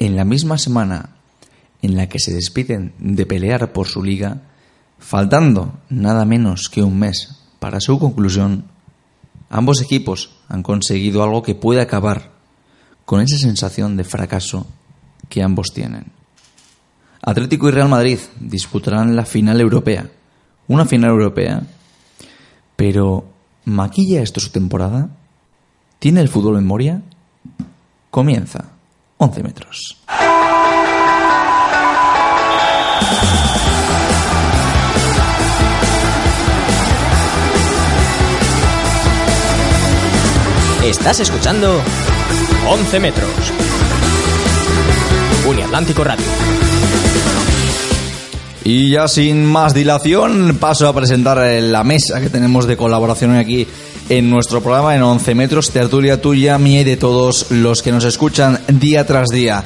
En la misma semana en la que se despiden de pelear por su liga, faltando nada menos que un mes para su conclusión, ambos equipos han conseguido algo que puede acabar con esa sensación de fracaso que ambos tienen. Atlético y Real Madrid disputarán la final europea. Una final europea. Pero, ¿maquilla esto su temporada? ¿Tiene el fútbol memoria? Comienza. 11 metros. Estás escuchando 11 metros. Uniatlántico Radio. Y ya sin más dilación, paso a presentar eh, la mesa que tenemos de colaboración aquí en nuestro programa en 11 metros, tertulia tuya, mía y de todos los que nos escuchan día tras día.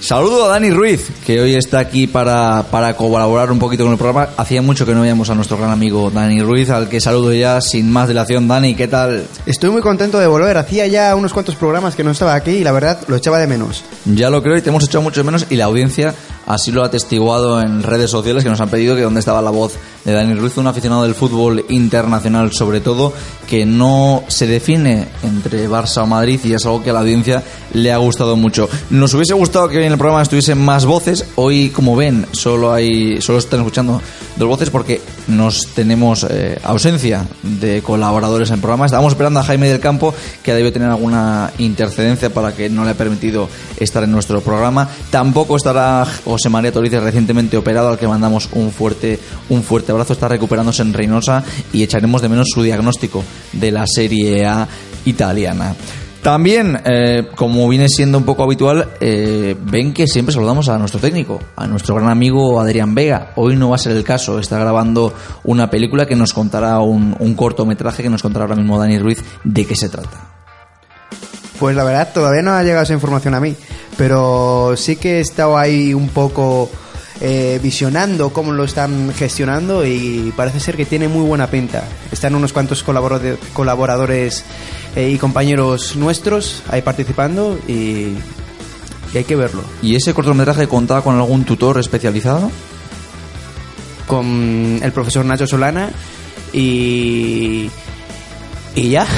Saludo a Dani Ruiz, que hoy está aquí para, para colaborar un poquito con el programa. Hacía mucho que no veíamos a nuestro gran amigo Dani Ruiz, al que saludo ya sin más dilación. Dani, ¿qué tal? Estoy muy contento de volver. Hacía ya unos cuantos programas que no estaba aquí y la verdad lo echaba de menos. Ya lo creo y te hemos echado mucho de menos y la audiencia así lo ha atestiguado en redes sociales que nos han pedido que dónde estaba la voz de Dani Ruiz, un aficionado del fútbol internacional sobre todo, que no se define entre Barça o Madrid y es algo que a la audiencia le ha gustado mucho. Nos hubiese gustado que en el programa estuviesen más voces. Hoy, como ven, solo hay solo están escuchando dos voces porque nos tenemos eh, ausencia de colaboradores en el programa. Estábamos esperando a Jaime del Campo, que debió tener alguna intercedencia para que no le ha permitido estar en nuestro programa. Tampoco estará María Torices, recientemente operado, al que mandamos un fuerte, un fuerte abrazo. Está recuperándose en Reynosa y echaremos de menos su diagnóstico de la Serie A italiana. También, eh, como viene siendo un poco habitual, eh, ven que siempre saludamos a nuestro técnico, a nuestro gran amigo Adrián Vega. Hoy no va a ser el caso, está grabando una película que nos contará un, un cortometraje que nos contará ahora mismo Dani Ruiz de qué se trata. Pues la verdad, todavía no ha llegado esa información a mí, pero sí que he estado ahí un poco eh, visionando cómo lo están gestionando y parece ser que tiene muy buena pinta. Están unos cuantos colaborado- colaboradores eh, y compañeros nuestros ahí participando y, y hay que verlo. ¿Y ese cortometraje contaba con algún tutor especializado? Con el profesor Nacho Solana y... Y ya.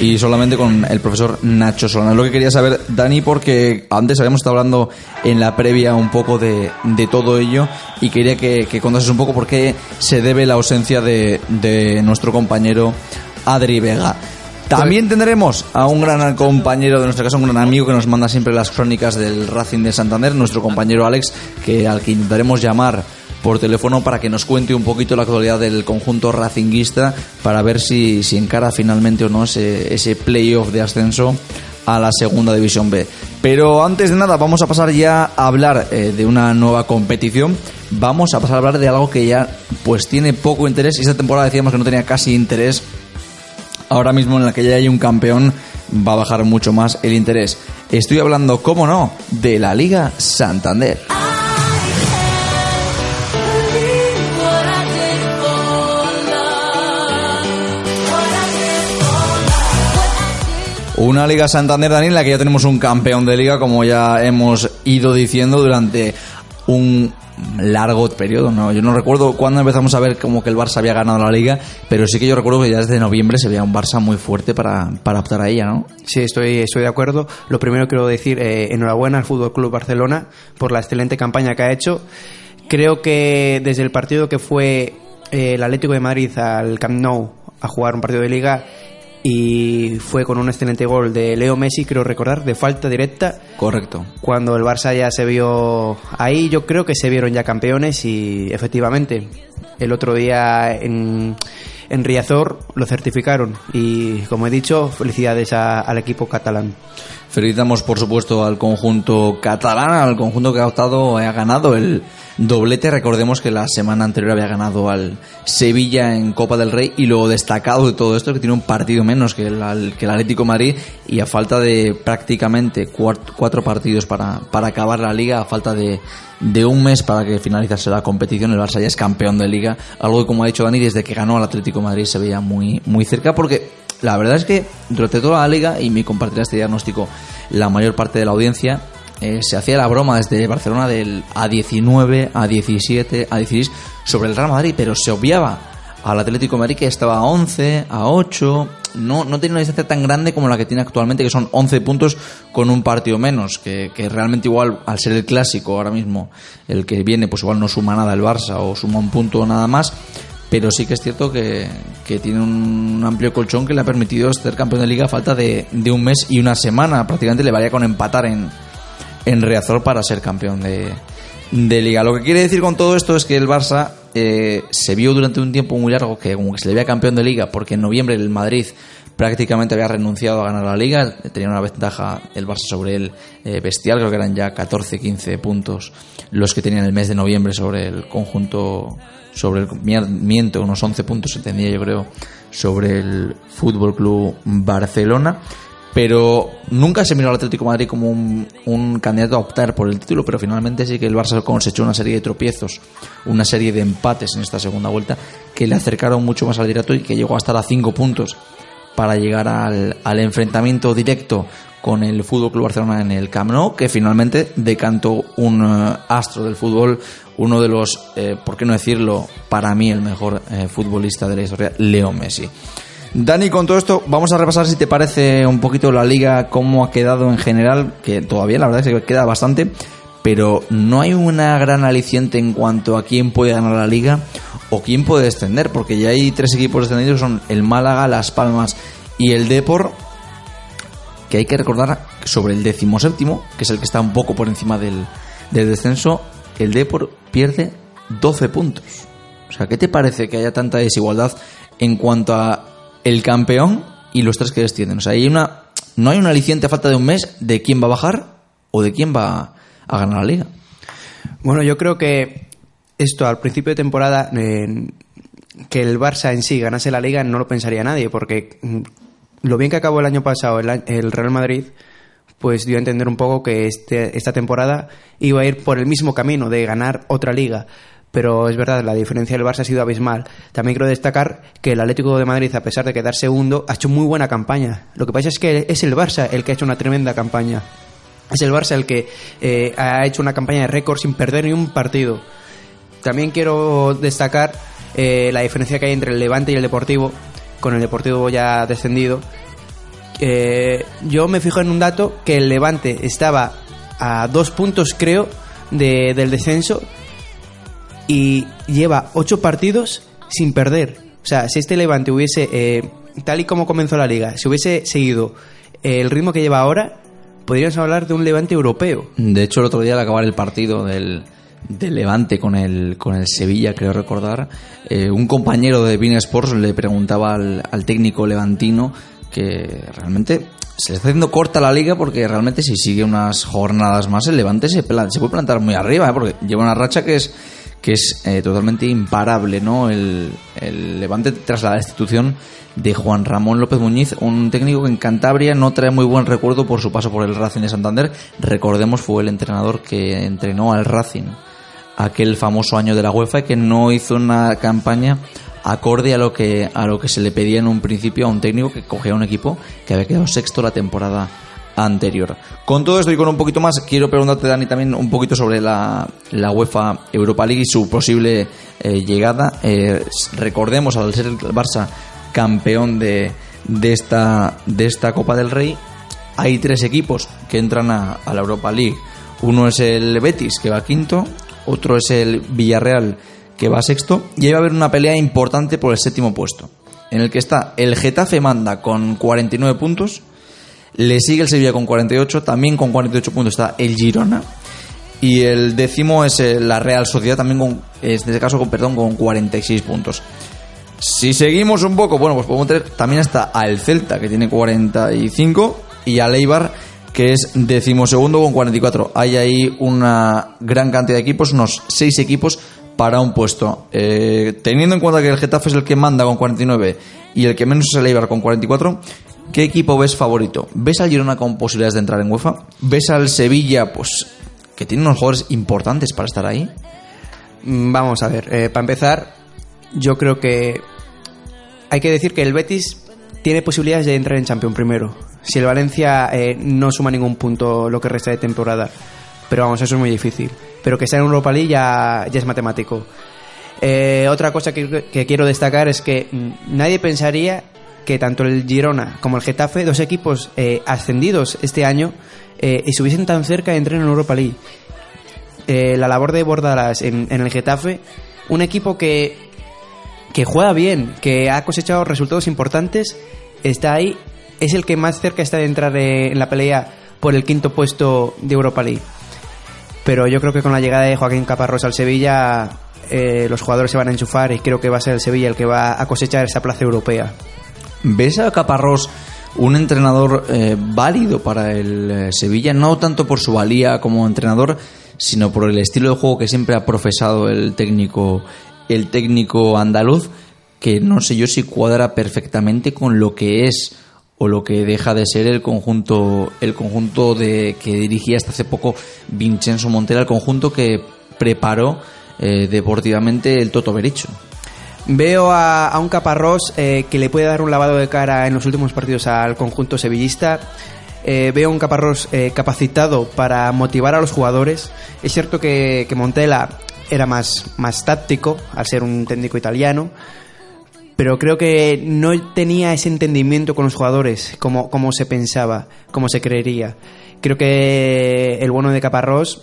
Y solamente con el profesor Nacho Solana. Lo que quería saber, Dani, porque antes habíamos estado hablando en la previa un poco de, de todo ello y quería que, que contases un poco por qué se debe la ausencia de, de nuestro compañero Adri Vega. También tendremos a un gran compañero de nuestra casa, un gran amigo que nos manda siempre las crónicas del Racing de Santander, nuestro compañero Alex, que al que intentaremos llamar por teléfono para que nos cuente un poquito la actualidad del conjunto racinguista para ver si, si encara finalmente o no ese, ese playoff de ascenso a la segunda división B. Pero antes de nada vamos a pasar ya a hablar eh, de una nueva competición. Vamos a pasar a hablar de algo que ya pues tiene poco interés esta temporada decíamos que no tenía casi interés. Ahora mismo en la que ya hay un campeón va a bajar mucho más el interés. Estoy hablando, cómo no, de la Liga Santander. Una Liga Santander, Dani, en la que ya tenemos un campeón de liga, como ya hemos ido diciendo durante un largo periodo. No, yo no recuerdo cuándo empezamos a ver como que el Barça había ganado la liga, pero sí que yo recuerdo que ya desde noviembre se veía un Barça muy fuerte para, para optar a ella, ¿no? Sí, estoy, estoy de acuerdo. Lo primero quiero decir, eh, enhorabuena al Fútbol Club Barcelona por la excelente campaña que ha hecho. Creo que desde el partido que fue eh, el Atlético de Madrid al Camp Nou a jugar un partido de liga y fue con un excelente gol de Leo Messi, creo recordar, de falta directa. Correcto. Cuando el Barça ya se vio ahí, yo creo que se vieron ya campeones y efectivamente el otro día en, en Riazor lo certificaron y como he dicho, felicidades a- al equipo catalán. Felicitamos, por supuesto, al conjunto catalán, al conjunto que ha optado, ha ganado el doblete. Recordemos que la semana anterior había ganado al Sevilla en Copa del Rey y lo destacado de todo esto es que tiene un partido menos que el, que el Atlético Madrid y a falta de prácticamente cuatro, partidos para, acabar la liga, a falta de, un mes para que finalizase la competición, el Barça ya es campeón de liga, algo que como ha dicho Dani, desde que ganó al Atlético Madrid se veía muy, muy cerca porque la verdad es que durante toda la liga, y me compartirá este diagnóstico la mayor parte de la audiencia, eh, se hacía la broma desde Barcelona del A19, A17, A16 sobre el Real Madrid, pero se obviaba al Atlético Madrid que estaba a 11, a 8, no, no tiene una distancia tan grande como la que tiene actualmente, que son 11 puntos con un partido menos, que, que, realmente igual al ser el clásico ahora mismo, el que viene, pues igual no suma nada el Barça o suma un punto nada más, pero sí que es cierto que, tiene un amplio colchón que le ha permitido ser campeón de liga a falta de, un mes y una semana. Prácticamente le valía con empatar en, en Reazor para ser campeón de, liga. Lo que quiere decir con todo esto es que el Barça eh, se vio durante un tiempo muy largo que como que se le veía campeón de liga porque en noviembre el Madrid prácticamente había renunciado a ganar la liga, tenía una ventaja el Barça sobre el eh, bestial, creo que eran ya 14-15 puntos los que tenían el mes de noviembre sobre el conjunto sobre el miento, unos 11 puntos se tenía yo creo sobre el Fútbol Club Barcelona pero nunca se miró al Atlético Madrid como un, candidato a optar por el título, pero finalmente sí que el Barça cosechó una serie de tropiezos, una serie de empates en esta segunda vuelta que le acercaron mucho más al directo y que llegó a estar a 5 puntos para llegar al, al enfrentamiento directo con el Fútbol Club Barcelona en el Camp Nou, que finalmente decantó un eh, astro del fútbol, uno de los, eh, por qué no decirlo, para mí el mejor eh, futbolista de la historia, Leo Messi. Dani, con todo esto, vamos a repasar si te parece un poquito la liga, cómo ha quedado en general, que todavía la verdad es que queda bastante, pero no hay una gran aliciente en cuanto a quién puede ganar la liga o quién puede descender, porque ya hay tres equipos descendidos, son el Málaga, Las Palmas y el Depor, que hay que recordar sobre el decimoséptimo, que es el que está un poco por encima del, descenso, el Depor pierde 12 puntos. O sea, ¿qué te parece que haya tanta desigualdad en cuanto a el campeón y los tres que descienden? O sea, hay una, no hay una aliciente a falta de un mes de quién va a bajar o de quién va a ganar la liga. Bueno, yo creo que esto al principio de temporada, que el Barça en sí ganase la liga, no lo pensaría nadie, porque lo bien que acabó el año pasado el, Real Madrid, pues dio a entender un poco que este, esta temporada iba a ir por el mismo camino de ganar otra liga. Pero es verdad, la diferencia del Barça ha sido abismal. También quiero destacar que el Atlético de Madrid, a pesar de quedar segundo, ha hecho muy buena campaña. Lo que pasa es que es el Barça el que ha hecho una tremenda campaña. Es el Barça el que eh, ha hecho una campaña de récord sin perder ni un partido. También quiero destacar eh, la diferencia que hay entre el Levante y el Deportivo, con el Deportivo ya descendido. Eh, yo me fijo en un dato que el Levante estaba a dos puntos, creo, del descenso y lleva ocho partidos sin perder. O sea, si este Levante hubiese, eh, tal y como comenzó la liga, si hubiese seguido el ritmo que lleva ahora, podríamos hablar de un Levante europeo. De hecho, el otro día al acabar el partido del, de Levante con el, con el Sevilla, creo recordar, eh, un compañero de Bean Sports le preguntaba al, al, técnico levantino que realmente se le está haciendo corta la liga porque realmente si sigue unas jornadas más el Levante se, puede plantar muy arriba, ¿eh? porque lleva una racha que es que es eh, totalmente imparable, ¿no? El, el, Levante tras la destitución de Juan Ramón López Muñiz, un técnico que en Cantabria no trae muy buen recuerdo por su paso por el Racing de Santander. Recordemos, fue el entrenador que entrenó al Racing aquel famoso año de la UEFA y que no hizo una campaña acorde a lo que a lo que se le pedía en un principio a un técnico que cogía un equipo que había quedado sexto la temporada anterior. Con todo esto y con un poquito más, quiero preguntarte, Dani, también un poquito sobre la, la UEFA Europa League y su posible eh, llegada. Eh, recordemos, al ser el Barça campeón de, de, esta, de esta Copa del Rey, hay tres equipos que entran a, a la Europa League. Uno es el Betis, que va quinto, otro es el Villarreal que va sexto y ahí va a haber una pelea importante por el séptimo puesto, en el que está el Getafe manda con 49 puntos, le sigue el Sevilla con 48, también con 48 puntos está el Girona y el décimo es eh, la Real Sociedad también con en este caso con perdón con 46 puntos. Si seguimos un poco, bueno, pues podemos tener también hasta al Celta que tiene 45 y al Eibar que es decimosegundo con 44. Hay ahí una gran cantidad de equipos, unos seis equipos para un puesto. Eh, teniendo en cuenta que el Getafe es el que manda con 49 y el que menos es el Eibar con 44, ¿qué equipo ves favorito? ¿Ves al Girona con posibilidades de entrar en UEFA? ¿Ves al Sevilla, pues, que tiene unos jugadores importantes para estar ahí? Mm, Vamos a ver, eh, para empezar, yo creo que hay que decir que el Betis tiene posibilidades de entrar en Champions primero. Si el Valencia eh, no suma ningún punto lo que resta de temporada. Pero vamos, eso es muy difícil. Pero que sea en Europa League ya, es matemático. Eh, otra cosa que, quiero destacar es que mm, nadie pensaría que tanto el Girona como el Getafe, dos equipos eh, ascendidos este año, eh, estuviesen tan cerca de entrar en Europa League. Eh, la labor de Bordalas en, en el Getafe, un equipo que, que juega bien, que ha cosechado resultados importantes, está ahí, es el que más cerca está de entrar en la pelea por el quinto puesto de Europa League. Pero yo creo que con la llegada de Joaquín Caparrós al Sevilla, eh, los jugadores se van a enchufar y creo que va a ser el Sevilla el que va a cosechar esa plaza europea. ¿Ves a Caparrós un entrenador eh, válido para el eh, Sevilla? No tanto por su valía como entrenador, sino por el estilo de juego que siempre ha profesado el técnico, el técnico andaluz, que no sé yo si cuadra perfectamente con lo que es o lo que deja de ser el conjunto el conjunto de que dirigía hasta hace poco Vincenzo Montella, el conjunto que preparó eh, deportivamente el Toto Bericho. Veo a, a un Caparrós eh, que le puede dar un lavado de cara en los últimos partidos al conjunto sevillista. Eh, veo un Caparrós eh, capacitado para motivar a los jugadores. Es cierto que, que Montella era más, más táctico al ser un técnico italiano, pero creo que no tenía ese entendimiento con los jugadores como, como se pensaba, como se creería. Creo que el bueno de Caparrós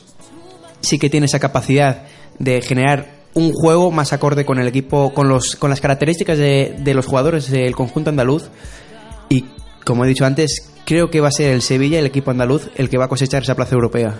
sí que tiene esa capacidad de generar un juego más acorde con el equipo, con, los, con las características de, de los jugadores del conjunto andaluz. Y como he dicho antes, creo que va a ser el Sevilla, el equipo andaluz, el que va a cosechar esa plaza europea.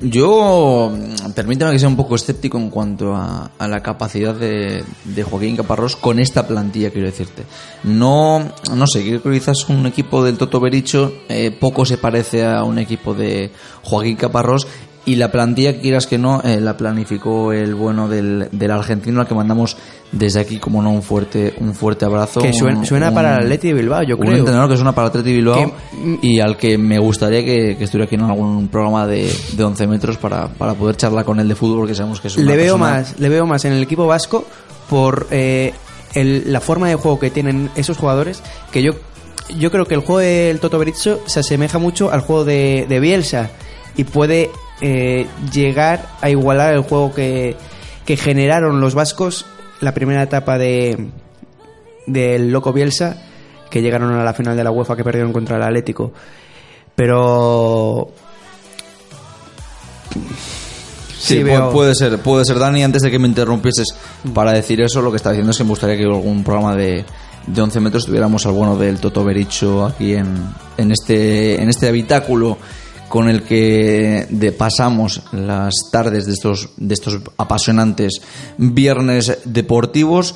Yo, mm, permítame que sea un poco escéptico en cuanto a, a la capacidad de, de Joaquín Caparrós con esta plantilla, quiero decirte. No, no sé, creo que quizás un equipo del Toto Bericho eh, poco se parece a un equipo de Joaquín Caparrós y la plantilla, quieras que no, eh, la planificó el bueno del, del argentino al que mandamos desde aquí, como no, un fuerte, un fuerte abrazo. Que suena, un- suena un- para el Atleti de Bilbao, yo un creo. entrenador que suena para Atleti Bilbao Que- y al que me gustaría que, que estuviera aquí en algún programa de, de 11 metros para, para poder charlar con él de fútbol porque sabemos que es una le veo persona- más le veo más en el equipo vasco por eh, el- la forma de juego que tienen esos jugadores que yo yo creo que el juego del Toto Berizzo se asemeja mucho al juego de, de Bielsa y puede eh, llegar a igualar el juego que, que generaron los vascos la primera etapa de del loco Bielsa que llegaron a la final de la UEFA que perdieron contra el Atlético. Pero Sí, Sí, pu- veo- puede ser, puede ser, Dani, antes de que me interrumpieses para decir eso, lo que está diciendo es que me gustaría que algún programa de, de 11 metros tuviéramos al bueno del Toto Bericho aquí en, en, este, en este habitáculo con el que pasamos las tardes de estos, de estos apasionantes viernes deportivos.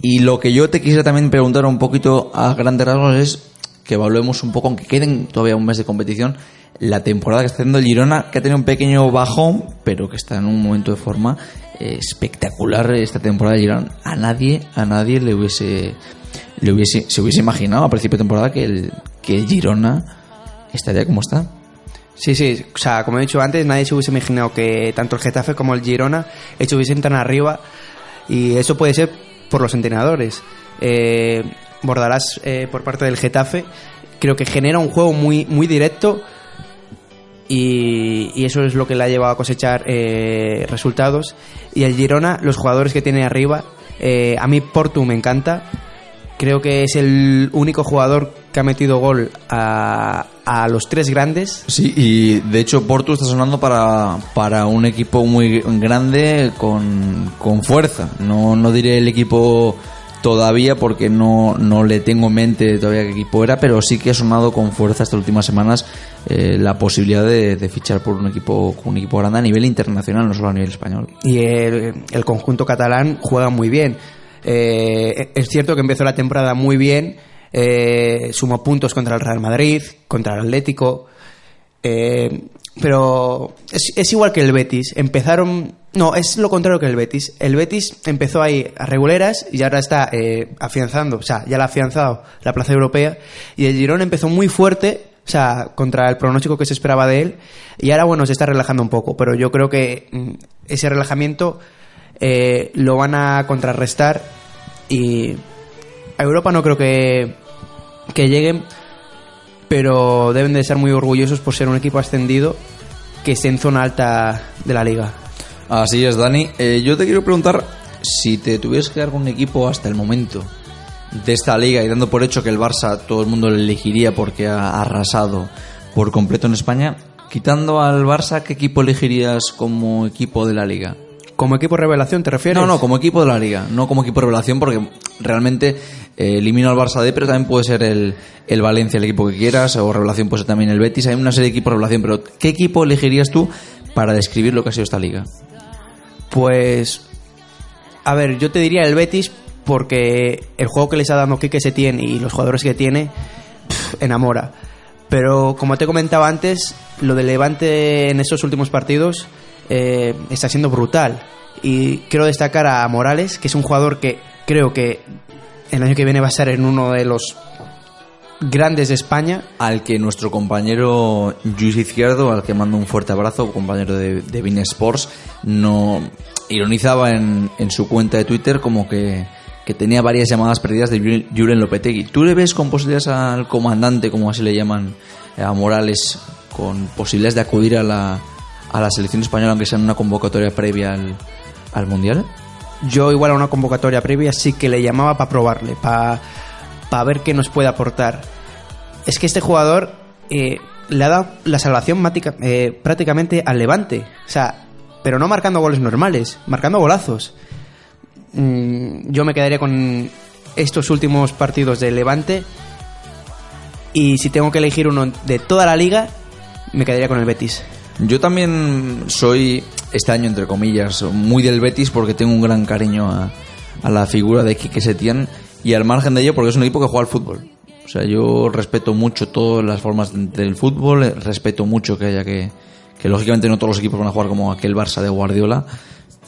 Y lo que yo te quisiera también preguntar un poquito a grandes rasgos es que evaluemos un poco, aunque queden todavía un mes de competición, la temporada que está haciendo el Girona, que ha tenido un pequeño bajón, pero que está en un momento de forma eh, espectacular esta temporada de Girona. A nadie, a nadie le hubiese, le hubiese, se hubiese imaginado a principio de temporada que el, que Girona estaría como está. Sí, sí, o sea, como he dicho antes, nadie se hubiese imaginado que tanto el Getafe como el Girona estuviesen tan arriba y eso puede ser por los entrenadores. Eh, Bordalás, eh, por parte del Getafe, creo que genera un juego muy, muy directo y, eso es lo que le ha llevado a cosechar eh, resultados. Y el Girona, los jugadores que tiene arriba, eh, a mí Portu me encanta. Creo que es el único jugador que ha metido gol a, a los tres grandes. Sí, y de hecho Porto está sonando para, para un equipo muy grande con, con fuerza. No, no diré el equipo todavía porque no, no le tengo en mente todavía qué equipo era, pero sí que ha sonado con fuerza estas últimas semanas eh, la posibilidad de, de fichar por un equipo, un equipo grande a nivel internacional, no solo a nivel español. y el, el conjunto catalán juega muy bien. Eh, es cierto que empezó la temporada muy bien, eh, sumó puntos contra el Real Madrid, contra el Atlético, Eh, pero es, es igual que el Betis. Empezaron. No, es lo contrario que el Betis. El Betis empezó ahí a reguleras y ahora está afianzando, o sea, ya la ha afianzado la plaza europea. Y el Girón empezó muy fuerte, o sea, contra el pronóstico que se esperaba de él. Y ahora, bueno, se está relajando un poco. Pero yo creo que mm, ese relajamiento eh, lo van a contrarrestar. Y a Europa no creo que, que lleguen pero deben de estar muy orgullosos por ser un equipo ascendido que esté en zona alta de la liga. Así es, Dani. Eh, yo te quiero preguntar si te tuvieras que dar con un equipo hasta el momento de esta liga y dando por hecho que el Barça todo el mundo le elegiría porque ha arrasado por completo en España, quitando al Barça, ¿qué equipo elegirías como equipo de la liga? ¿Como equipo revelación te refieres? No, no, como equipo de la liga, no como equipo revelación porque realmente eh, elimino al Barça D, pero también puede ser el, el Valencia, el equipo que quieras, o revelación puede ser también el Betis, hay una serie de equipos revelación, pero ¿qué equipo elegirías tú para describir lo que ha sido esta liga? Pues, a ver, yo te diría el Betis porque el juego que les ha dado Quique Setién y los jugadores que tiene, pff, enamora. Pero como te comentaba antes, lo de Levante en estos últimos partidos eh, está siendo brutal. Y quiero destacar a Morales, que es un jugador que creo que el año que viene va a ser en uno de los grandes de España. Al que nuestro compañero Luis Izquierdo, al que mando un fuerte abrazo, compañero de, de Bein Sports, no ironizaba en, en su cuenta de Twitter como que, que tenía varias llamadas perdidas de Julen Lopetegui. ¿Tú le ves con posibilidades al comandante, como así le llaman a Morales, con posibilidades de acudir a la, a la selección española, aunque sea en una convocatoria previa al, al Mundial? Yo igual a una convocatoria previa sí que le llamaba para probarle, para ver qué nos puede aportar. Es que este jugador eh, le ha dado la salvación eh, prácticamente al Levante. O sea, pero no marcando goles normales, marcando golazos. Mm, yo me quedaría con estos últimos partidos de Levante. Y si tengo que elegir uno de toda la liga, me quedaría con el Betis. Yo también soy, este año entre comillas, muy del Betis porque tengo un gran cariño a, la figura de Quique Setién y al margen de ello porque es un equipo que juega al fútbol. O sea, yo respeto mucho todas las formas de- del fútbol, respeto mucho que haya que, que lógicamente no todos los equipos van a jugar como aquel Barça de Guardiola,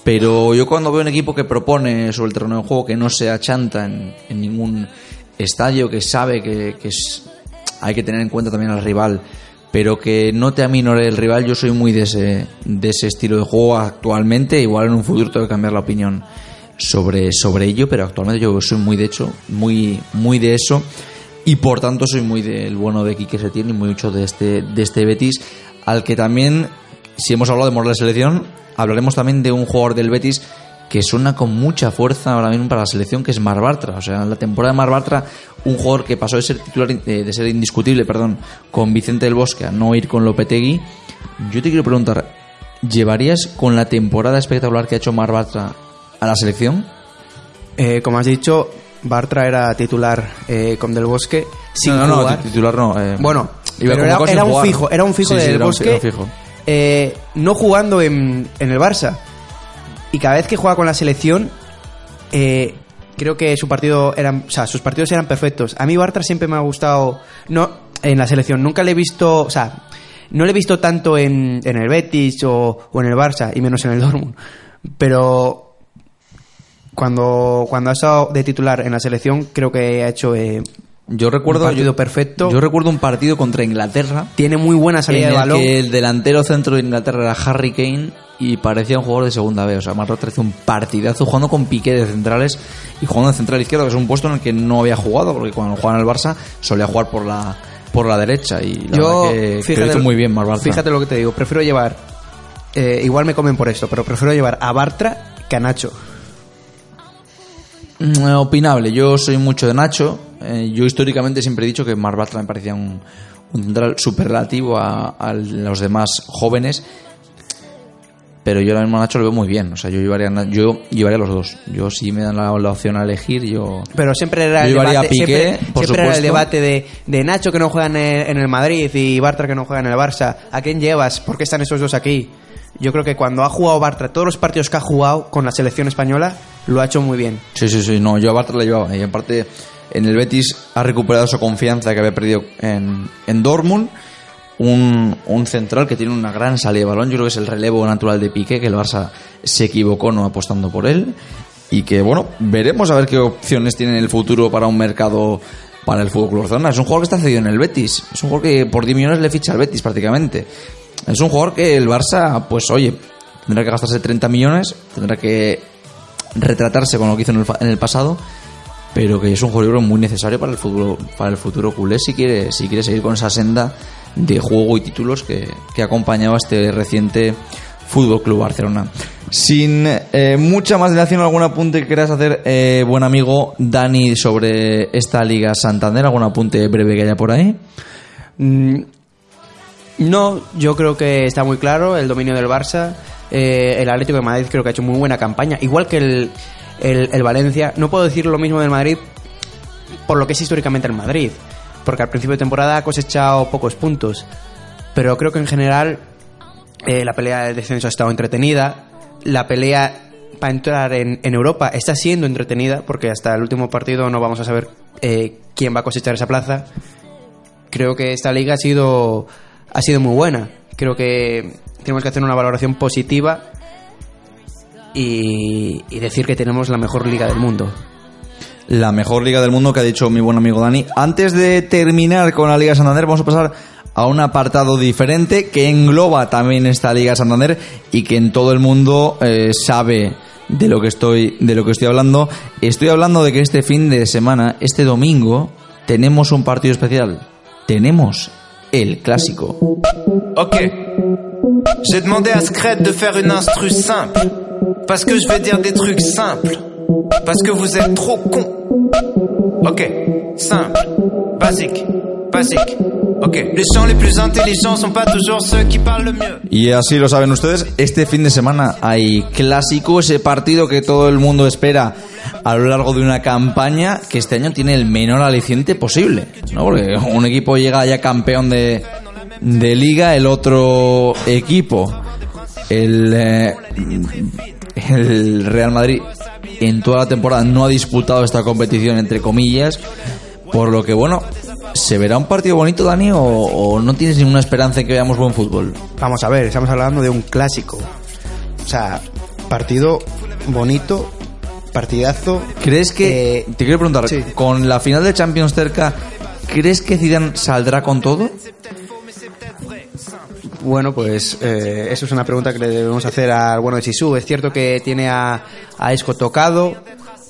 pero yo cuando veo un equipo que propone sobre el terreno de juego que no se achanta en, en ningún estadio, que sabe que, hay que tener en cuenta también al rival, pero que no te aminore el rival, yo soy muy de ese, de ese estilo de juego actualmente, igual en un futuro tengo que cambiar la opinión sobre, sobre ello, pero actualmente yo soy muy de hecho, muy, muy de eso, y por tanto soy muy del bueno de Quique Setién y mucho de este, de este Betis, al que también, si hemos hablado de Morales Selección, hablaremos también de un jugador del Betis que suena con mucha fuerza ahora mismo para la selección, que es Mar Bartra. O sea, en la temporada de Mar Bartra, un jugador que pasó de ser titular, eh, de ser indiscutible, perdón, con Vicente del Bosque a no ir con Lopetegui. Yo te quiero preguntar, ¿llevarías con la temporada espectacular que ha hecho Mar Bartra a la selección? Eh, como has dicho, Bartra era titular eh, con Del Bosque sin no, no, jugar. no, titular no. eh, Bueno, iba pero era, un jugar. fijo, era un fijo Sí, sí, del un- Bosque, era un fijo. no jugando en, en el Barça. Y cada vez que juega con la selección, eh, creo que su partido eran, o sea, sus partidos eran perfectos. A mí Bartra siempre me ha gustado, no en la selección, nunca le he visto, o sea, no le he visto tanto en, en el Betis o, o en el Barça y menos en el Dortmund. Pero cuando, cuando ha estado de titular en la selección, creo que ha hecho eh, Yo recuerdo un partido yo- perfecto. Yo recuerdo un partido contra Inglaterra tiene muy buena salida en de el balón. que el delantero centro de Inglaterra era Harry Kane y parecía un jugador de segunda B. O sea, Marrota hizo un partidazo jugando con Piqué de centrales y jugando de central izquierdo, que es un puesto en el que no había jugado, porque cuando jugaba en el Barça solía jugar por la por la derecha y la Yo, que, hizo muy bien Mar Bartra. Fíjate lo que te digo, prefiero llevar, eh, igual me comen por esto, pero prefiero llevar a Bartra que a Nacho. Mm, Opinable, yo soy mucho de Nacho. Eh, yo históricamente siempre he dicho que Mar Bartra me parecía un, un central superlativo a, a los demás jóvenes. Pero yo ahora mismo a Nacho lo veo muy bien. O sea, yo llevaría, yo llevaría los dos. Yo si me dan la, la opción a elegir, yo... Pero siempre era el debate, Piqué, siempre, siempre era el debate de, de Nacho que no juega en el, en el Madrid y Bartra que no juega en el Barça. ¿A quién llevas? ¿Por qué están esos dos aquí? Yo creo que cuando ha jugado Bartra, todos los partidos que ha jugado con la selección española, lo ha hecho muy bien. Sí, sí, sí. No, yo a Bartra le llevaba. Y aparte, en el Betis ha recuperado su confianza que había perdido en, en Dortmund. Un, un central que tiene una gran salida de balón. Yo creo que es el relevo natural de Piqué, que el Barça se equivocó no apostando por él. Y que, bueno, veremos a ver qué opciones tiene en el futuro para un mercado para el Fútbol Club Barcelona. Es un jugador que está cedido en el Betis. Es un jugador que por 10 millones le ficha al Betis prácticamente. Es un jugador que el Barça, pues oye, tendrá que gastarse 30 millones, tendrá que retratarse con lo que hizo en el, en el pasado, pero que es un jugador muy necesario para el futuro, para el futuro culé si quiere, si quiere seguir con esa senda de juego y títulos que, que acompañaba este reciente Fútbol Club Barcelona. Sin eh, mucha más dilación, algún apunte que quieras hacer, eh, buen amigo Dani, sobre esta Liga Santander, algún apunte breve que haya por ahí. Mm, No, yo creo que está muy claro el dominio del Barça. Eh, el Atlético de Madrid creo que ha hecho muy buena campaña, igual que el, el- el Valencia. No puedo decir lo mismo del Madrid por lo que es históricamente el Madrid, porque al principio de temporada ha cosechado pocos puntos. Pero creo que en general eh, la pelea del descenso ha estado entretenida. La pelea para entrar en, en Europa está siendo entretenida, porque hasta el último partido no vamos a saber eh, quién va a cosechar esa plaza creo que esta liga ha sido ha sido muy buena. Creo que tenemos que hacer una valoración positiva y, y decir que tenemos la mejor liga del mundo. La mejor liga del mundo que ha dicho mi buen amigo Dani. Antes de terminar con la Liga Santander, vamos a pasar a un apartado diferente que engloba también esta Liga Santander y que en todo el mundo eh, sabe de lo que estoy de lo que estoy hablando. Estoy hablando de que este fin de semana, este domingo, tenemos un partido especial. Tenemos el clásico. Ok. J'ai demandé à Scred de faire une instru simple. Parce que je vais dire des trucs simples. Parce que vous êtes trop cons. Ok. Simple. Basique. Basique. Ok. Les gens les plus intelligents sont pas toujours ceux qui parlent le mieux. Y así lo saben ustedes, este fin de semana hay clásico, ese partido que todo el mundo espera a lo largo de una campaña que este año tiene el menor aliciente posible, ¿no? Porque un equipo llega ya campeón de, de liga, el otro equipo, el, eh, el Real Madrid, en toda la temporada no ha disputado esta competición, entre comillas, por lo que, bueno, ¿se verá un partido bonito, Dani, o, o no tienes ninguna esperanza en que veamos buen fútbol? Vamos a ver, estamos hablando de un clásico. O sea, partido bonito, partidazo. ¿Crees que, Eh, te quiero preguntar, sí. con la final de Champions cerca, ¿crees que Zidane saldrá con todo? Bueno, pues eh, eso es una pregunta que le debemos hacer al bueno de Sisu. Es cierto que tiene a, a Esco tocado,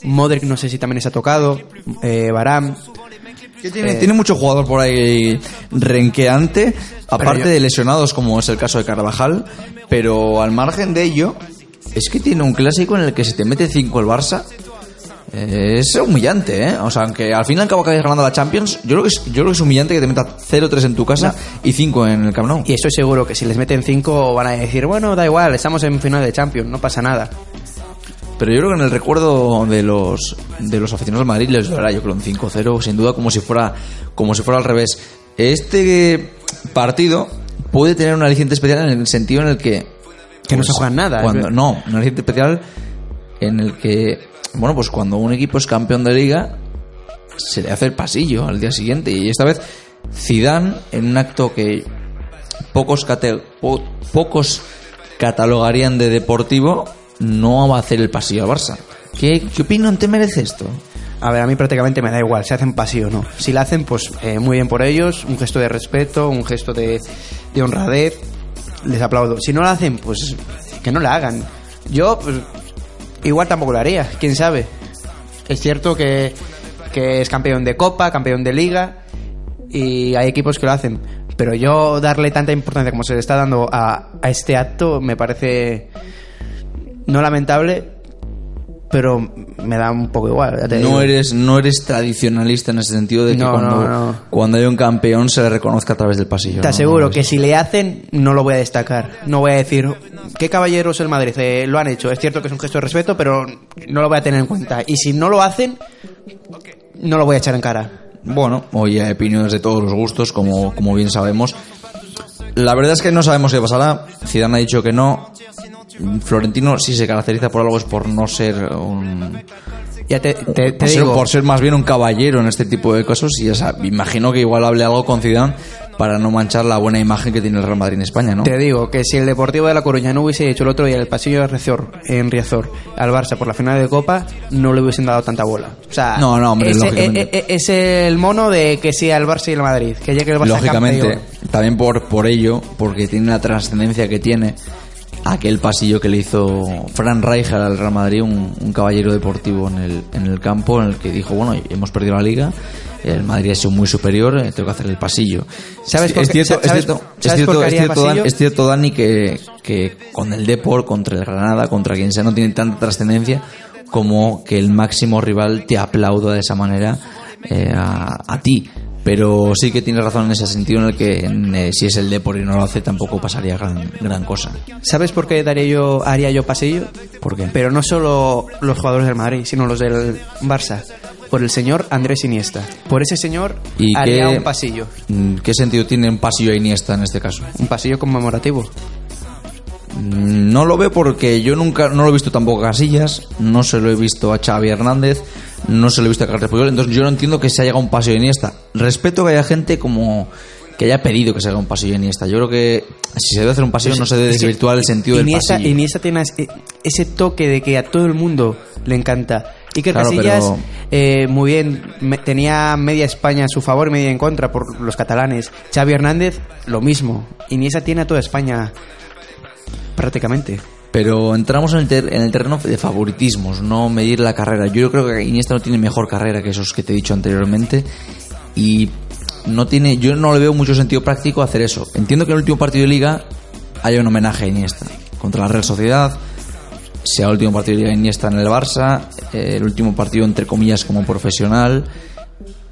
Modric no sé si también está tocado, eh, Barán. Tiene, Eh, tiene mucho jugador por ahí renqueante, aparte yo- de lesionados como es el caso de Carvajal, pero al margen de ello, es que tiene un clásico en el que se te mete 5 el Barça. Eh, Es humillante, ¿eh? O sea, aunque al fin y al cabo acabes ganando la Champions, yo creo que es, yo creo que es humillante que te meta 0-3 en tu casa y 5 en el Camp Nou. Y estoy seguro que si les meten 5 van a decir, bueno, da igual, estamos en final de Champions, no pasa nada. Pero yo creo que en el recuerdo de los de los aficionados del Madrid les dará yo creo un 5-0, sin duda como si fuera como si fuera al revés. Este partido puede tener un aliciente especial en el sentido en el que Que no se juega nada, Cuando, no, un aliciente especial en el que bueno, pues cuando un equipo es campeón de liga se le hace el pasillo al día siguiente y esta vez Zidane en un acto que pocos cate- po- pocos catalogarían de deportivo no va a hacer el pasillo al Barça. ¿Qué, qué opinión te merece esto? A ver, a mí prácticamente me da igual, si hacen pasillo o no. Si la hacen, pues eh, muy bien por ellos, un gesto de respeto, un gesto de, de honradez, les aplaudo. Si no la hacen, pues que no la hagan. Yo, pues, igual tampoco lo haría, quién sabe. Es cierto que, que es campeón de Copa, campeón de Liga, y hay equipos que lo hacen. Pero yo darle tanta importancia como se le está dando a, a este acto me parece no lamentable, pero me da un poco igual. ya te No digo. eres, no eres tradicionalista en ese sentido de que No, cuando, no, no. cuando hay un campeón se le reconozca a través del pasillo. Te aseguro que si le hacen, no lo voy a destacar. No voy a decir, ¿qué caballeros el Madrid? Eh, lo han hecho. Es cierto que es un gesto de respeto, pero no lo voy a tener en cuenta. Y si no lo hacen, no lo voy a echar en cara. Bueno, hoy hay opiniones de todos los gustos, como, como bien sabemos. La verdad es que no sabemos qué pasará. Zidane ha dicho que no. Florentino, si se caracteriza por algo, es por no ser un. Ya te, te- te por, ser, digo, por ser más bien un caballero en este tipo de cosas. Y me imagino que igual hable algo con Zidane para no manchar la buena imagen que tiene el Real Madrid en España, ¿no? Te digo que si el Deportivo de La Coruña no hubiese hecho el otro día el pasillo de Riazor, en Riazor al Barça por la final de Copa, no le hubiesen dado tanta bola. O sea, No, no, hombre, lógicamente. e- e- es el mono de que sea el Barça y el Madrid, que llegue el Barça Lógicamente, campeón. también por, por ello, porque tiene la trascendencia que tiene aquel pasillo que le hizo Fran Rijkaard al Real Madrid, un, un caballero deportivo en el, en el campo, en el que dijo, bueno, hemos perdido la liga, el Madrid ha sido muy superior, eh, tengo que hacer el pasillo. ¿Sabes por es qué- cierto, es cierto, es sabes cierto, qué es cierto, Dan- es cierto, Dani, que, que con el Deport, contra el Granada, contra quien sea, no tiene tanta trascendencia como que el máximo rival te aplauda de esa manera eh, a, a ti. Pero sí que tienes razón en ese sentido en el que en, eh, si es el Depor y no lo hace tampoco pasaría gran, gran cosa. ¿Sabes por qué daría yo, haría yo pasillo? ¿Por qué? Pero no solo los jugadores del Madrid, sino los del Barça. Por el señor Andrés Iniesta. Por ese señor ¿Y haría qué- un pasillo. Mm, ¿Qué sentido tiene un pasillo a Iniesta en este caso? Un pasillo conmemorativo. Mm, No lo veo porque yo nunca no lo he visto tampoco a Casillas, no se lo he visto a Xavi Hernández, no se lo he visto a Carles Puyol, entonces yo no entiendo que se haya un pasillo de Iniesta. Respeto que haya gente como que haya pedido que se haga un pasillo de Iniesta. Yo creo que si se debe hacer un pasillo no se debe Es que desvirtuar el sentido del Iniesta, pasillo. Iniesta tiene ese- ese toque de que a todo el mundo le encanta. Iker Claro, Casillas, pero- eh, muy bien, me- tenía media España a su favor y media en contra por los catalanes. Xavi Hernández, lo mismo. Iniesta tiene a toda España prácticamente. Pero entramos en el, ter- en el terreno de favoritismos, no medir la carrera. Yo creo que Iniesta no tiene mejor carrera que esos que te he dicho anteriormente y no tiene, yo no le veo mucho sentido práctico hacer eso. Entiendo que en el último partido de liga haya un homenaje a Iniesta contra la Real Sociedad, sea el último partido de liga Iniesta en el Barça, eh, el último partido entre comillas como profesional.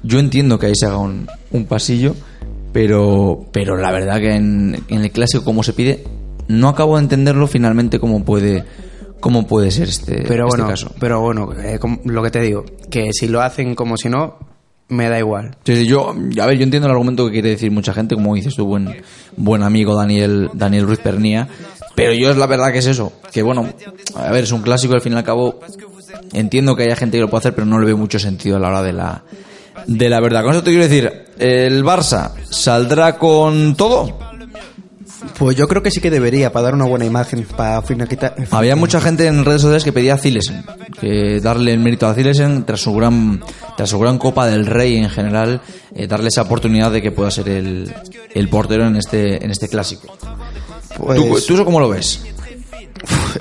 Yo entiendo que ahí se haga un, un pasillo, pero, pero la verdad que en el clásico como se pide, no acabo de entenderlo finalmente cómo puede, cómo puede ser este, Pero este bueno, caso. pero bueno eh, lo que te digo, que si lo hacen como si no, me da igual. Sí, yo, a ver, yo entiendo el argumento que quiere decir mucha gente, como dices tu buen, buen amigo Daniel, Daniel Ruiz Pernía, pero yo es la verdad que es eso, que bueno, a ver, es un clásico al fin y al cabo entiendo que haya gente que lo puede hacer, pero no le veo mucho sentido a la hora de la, de la verdad. Con eso te quiero decir, el Barça saldrá con todo. Pues yo creo que sí que debería, para dar una buena imagen, para finalizar. Había mucha gente en redes sociales que pedía a Zilesen, que darle el mérito a Zilesen tras su gran, tras su gran Copa del Rey en general, eh, darle esa oportunidad de que pueda ser el, el portero en este, en este clásico. Pues, ¿Tú, ¿Tú eso cómo lo ves?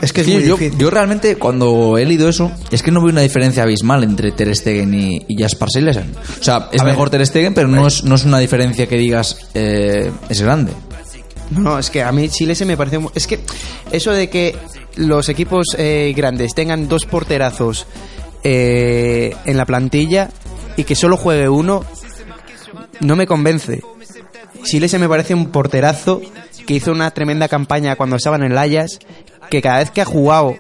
es que es Sí, muy yo, yo realmente cuando he leído eso es que no veo una diferencia abismal entre Ter Stegen y, y Jasper Silesen. O sea, es A ver. mejor Ter Stegen, pero no es, no es una diferencia que digas eh, es grande. No, es que a mí Chile se me parece... Es que eso de que los equipos eh, grandes tengan dos porterazos eh, en la plantilla y que solo juegue uno, no me convence. Chile se me parece un porterazo que hizo una tremenda campaña cuando estaban en el Ajax, que cada vez que ha jugado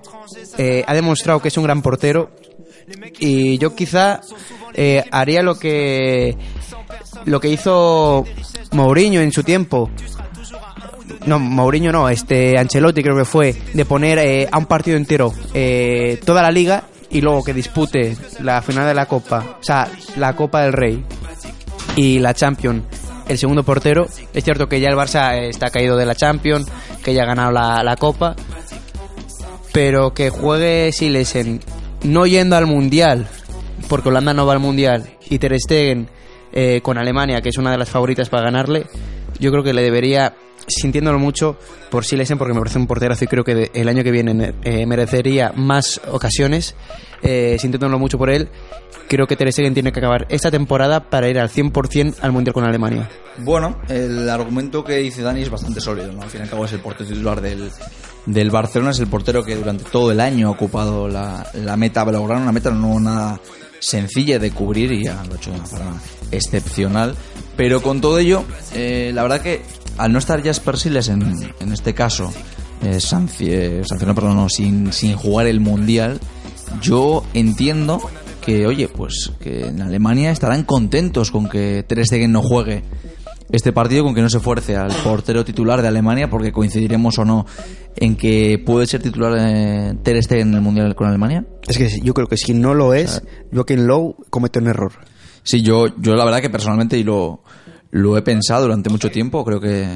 eh, ha demostrado que es un gran portero y yo quizá eh, haría lo que lo que hizo Mourinho en su tiempo no, Mourinho no, este Ancelotti creo que fue, de poner eh, a un partido entero eh, toda la liga y luego que dispute la final de la Copa, o sea, la Copa del Rey y la Champions, el segundo portero. Es cierto que ya el Barça eh, está caído de la Champions, que ya ha ganado la, la Copa, pero que juegue Silesen no yendo al Mundial, porque Holanda no va al Mundial, y Ter Stegen con Alemania, que es una de las favoritas para ganarle, yo creo que le debería, sintiéndolo mucho, por Silesen, porque me parece un porterazo y creo que el año que viene eh, merecería más ocasiones, eh, sintiéndolo mucho por él, creo que Ter Stegen tiene que acabar esta temporada para ir al 100% al Mundial con Alemania. Bueno, el argumento que dice Dani es bastante sólido. Al fin y al cabo es el portero titular del, del Barcelona, es el portero que durante todo el año ha ocupado la, la meta blaugrana, una meta no nada sencilla de cubrir y ha hecho de una forma excepcional. Pero con todo ello, eh, la verdad que al no estar Jasper Siles en, en este caso, eh, eh, sancionado, perdón, no, sin, sin jugar el Mundial, yo entiendo que, oye, pues que en Alemania estarán contentos con que Ter Stegen no juegue este partido, con que no se fuerce al portero titular de Alemania, porque coincidiremos o no en que puede ser titular eh, Ter Stegen en el Mundial con Alemania. Es que yo creo que si no lo es, Joaquín Lowe comete un error. Sí, yo, yo la verdad que personalmente y lo, lo he pensado durante mucho tiempo. Creo que,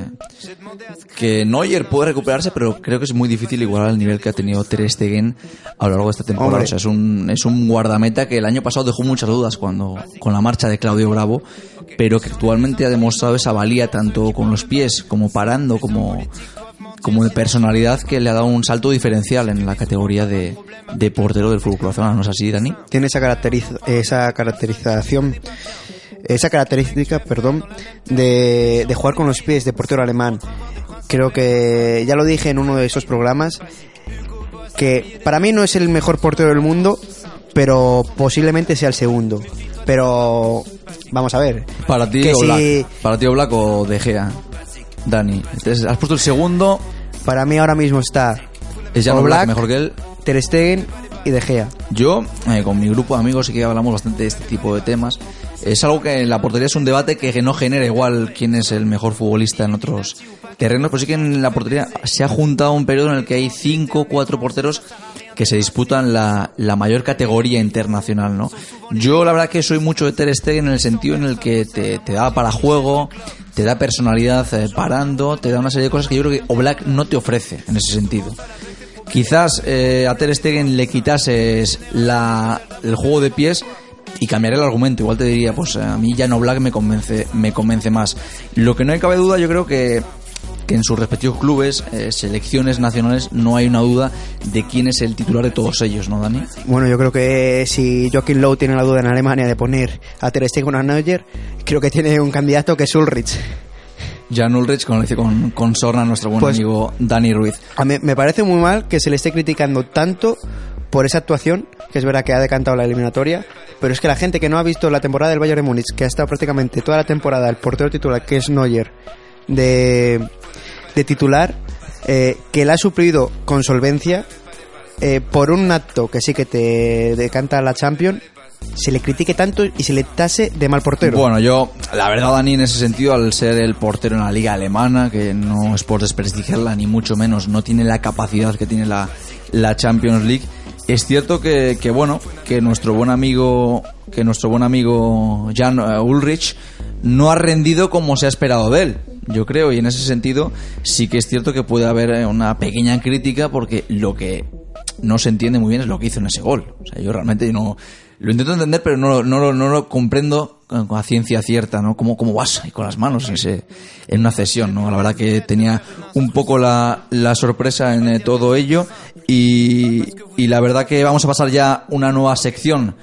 que Neuer puede recuperarse, pero creo que es muy difícil igualar el nivel que ha tenido Ter Stegen a lo largo de esta temporada. Hombre. O sea, es un, es un guardameta que el año pasado dejó muchas dudas cuando, con la marcha de Claudio Bravo, pero que actualmente ha demostrado esa valía tanto con los pies como parando, como, como de personalidad que le ha dado un salto diferencial en la categoría de, de portero del fútbol Barcelona. ¿No es así, Dani? tiene esa, caracteriz- esa caracterización, esa característica, perdón, de, de jugar con los pies de portero alemán. Creo que ya lo dije en uno de esos programas que para mí no es el mejor portero del mundo, pero posiblemente sea el segundo. Pero vamos a ver. Para ti, Que o si- Black. Para ti, o Black o De Gea. Dani, entonces, has puesto el segundo, Para mí ahora mismo está es ya Oblak, Black mejor que él. Ter Stegen y De Gea. Yo, eh, con mi grupo de amigos, sí que hablamos bastante de este tipo de temas. Es algo que en la portería es un debate que no genera igual quién es el mejor futbolista en otros terrenos, pero sí que en la portería se ha juntado un periodo en el que hay cinco, cuatro porteros que se disputan la, la mayor categoría internacional, ¿no? Yo la verdad que soy mucho de Ter Stegen en el sentido en el que te, te da para juego, te da personalidad eh, parando, te da una serie de cosas que yo creo que Oblak no te ofrece en ese sentido. Quizás eh, a Ter Stegen le quitases la, el juego de pies y cambiaré el argumento. Igual te diría, pues a mí Jan Black me convence, me convence más. Lo que no hay cabe duda, yo creo que, que en sus respectivos clubes, eh, selecciones nacionales, no hay una duda de quién es el titular de todos ellos, ¿no, Dani? Bueno, yo creo que si Joaquín Lowe tiene la duda en Alemania de poner a Ter Stegen o a Neuer, creo que tiene un candidato que es Ulrich. Jan Ulrich, como lo dice con, con Sorna, nuestro buen Pues- amigo Dani Ruiz. A mí me parece muy mal que se le esté criticando tanto por esa actuación, que es verdad que ha decantado la eliminatoria, pero es que la gente que no ha visto la temporada del Bayern de Múnich, que ha estado prácticamente toda la temporada el portero titular, que es Neuer, de, de titular, eh, que la ha suplido con solvencia, eh, por un acto que sí que te decanta la Champions, se le critique tanto y se le tase de mal portero. Bueno, yo, la verdad, Dani, en ese sentido, al ser el portero en la liga alemana, que no es por desprestigiarla ni mucho menos, no tiene la capacidad que tiene la, la Champions League. Es cierto que, que, bueno, que nuestro buen amigo, que nuestro buen amigo Jan eh, Ulrich no ha rendido como se ha esperado de él. Yo creo, y en ese sentido sí que es cierto que puede haber eh, una pequeña crítica porque lo que no se entiende muy bien es lo que hizo en ese gol. O sea, yo realmente no lo intento entender, pero no, no, no lo comprendo con la ciencia cierta, ¿no? ¿Cómo, cómo vas ahí con las manos en, ese, en una cesión, ¿no? La verdad que tenía un poco la, la sorpresa en eh, todo ello y, y la verdad que vamos a pasar ya una nueva sección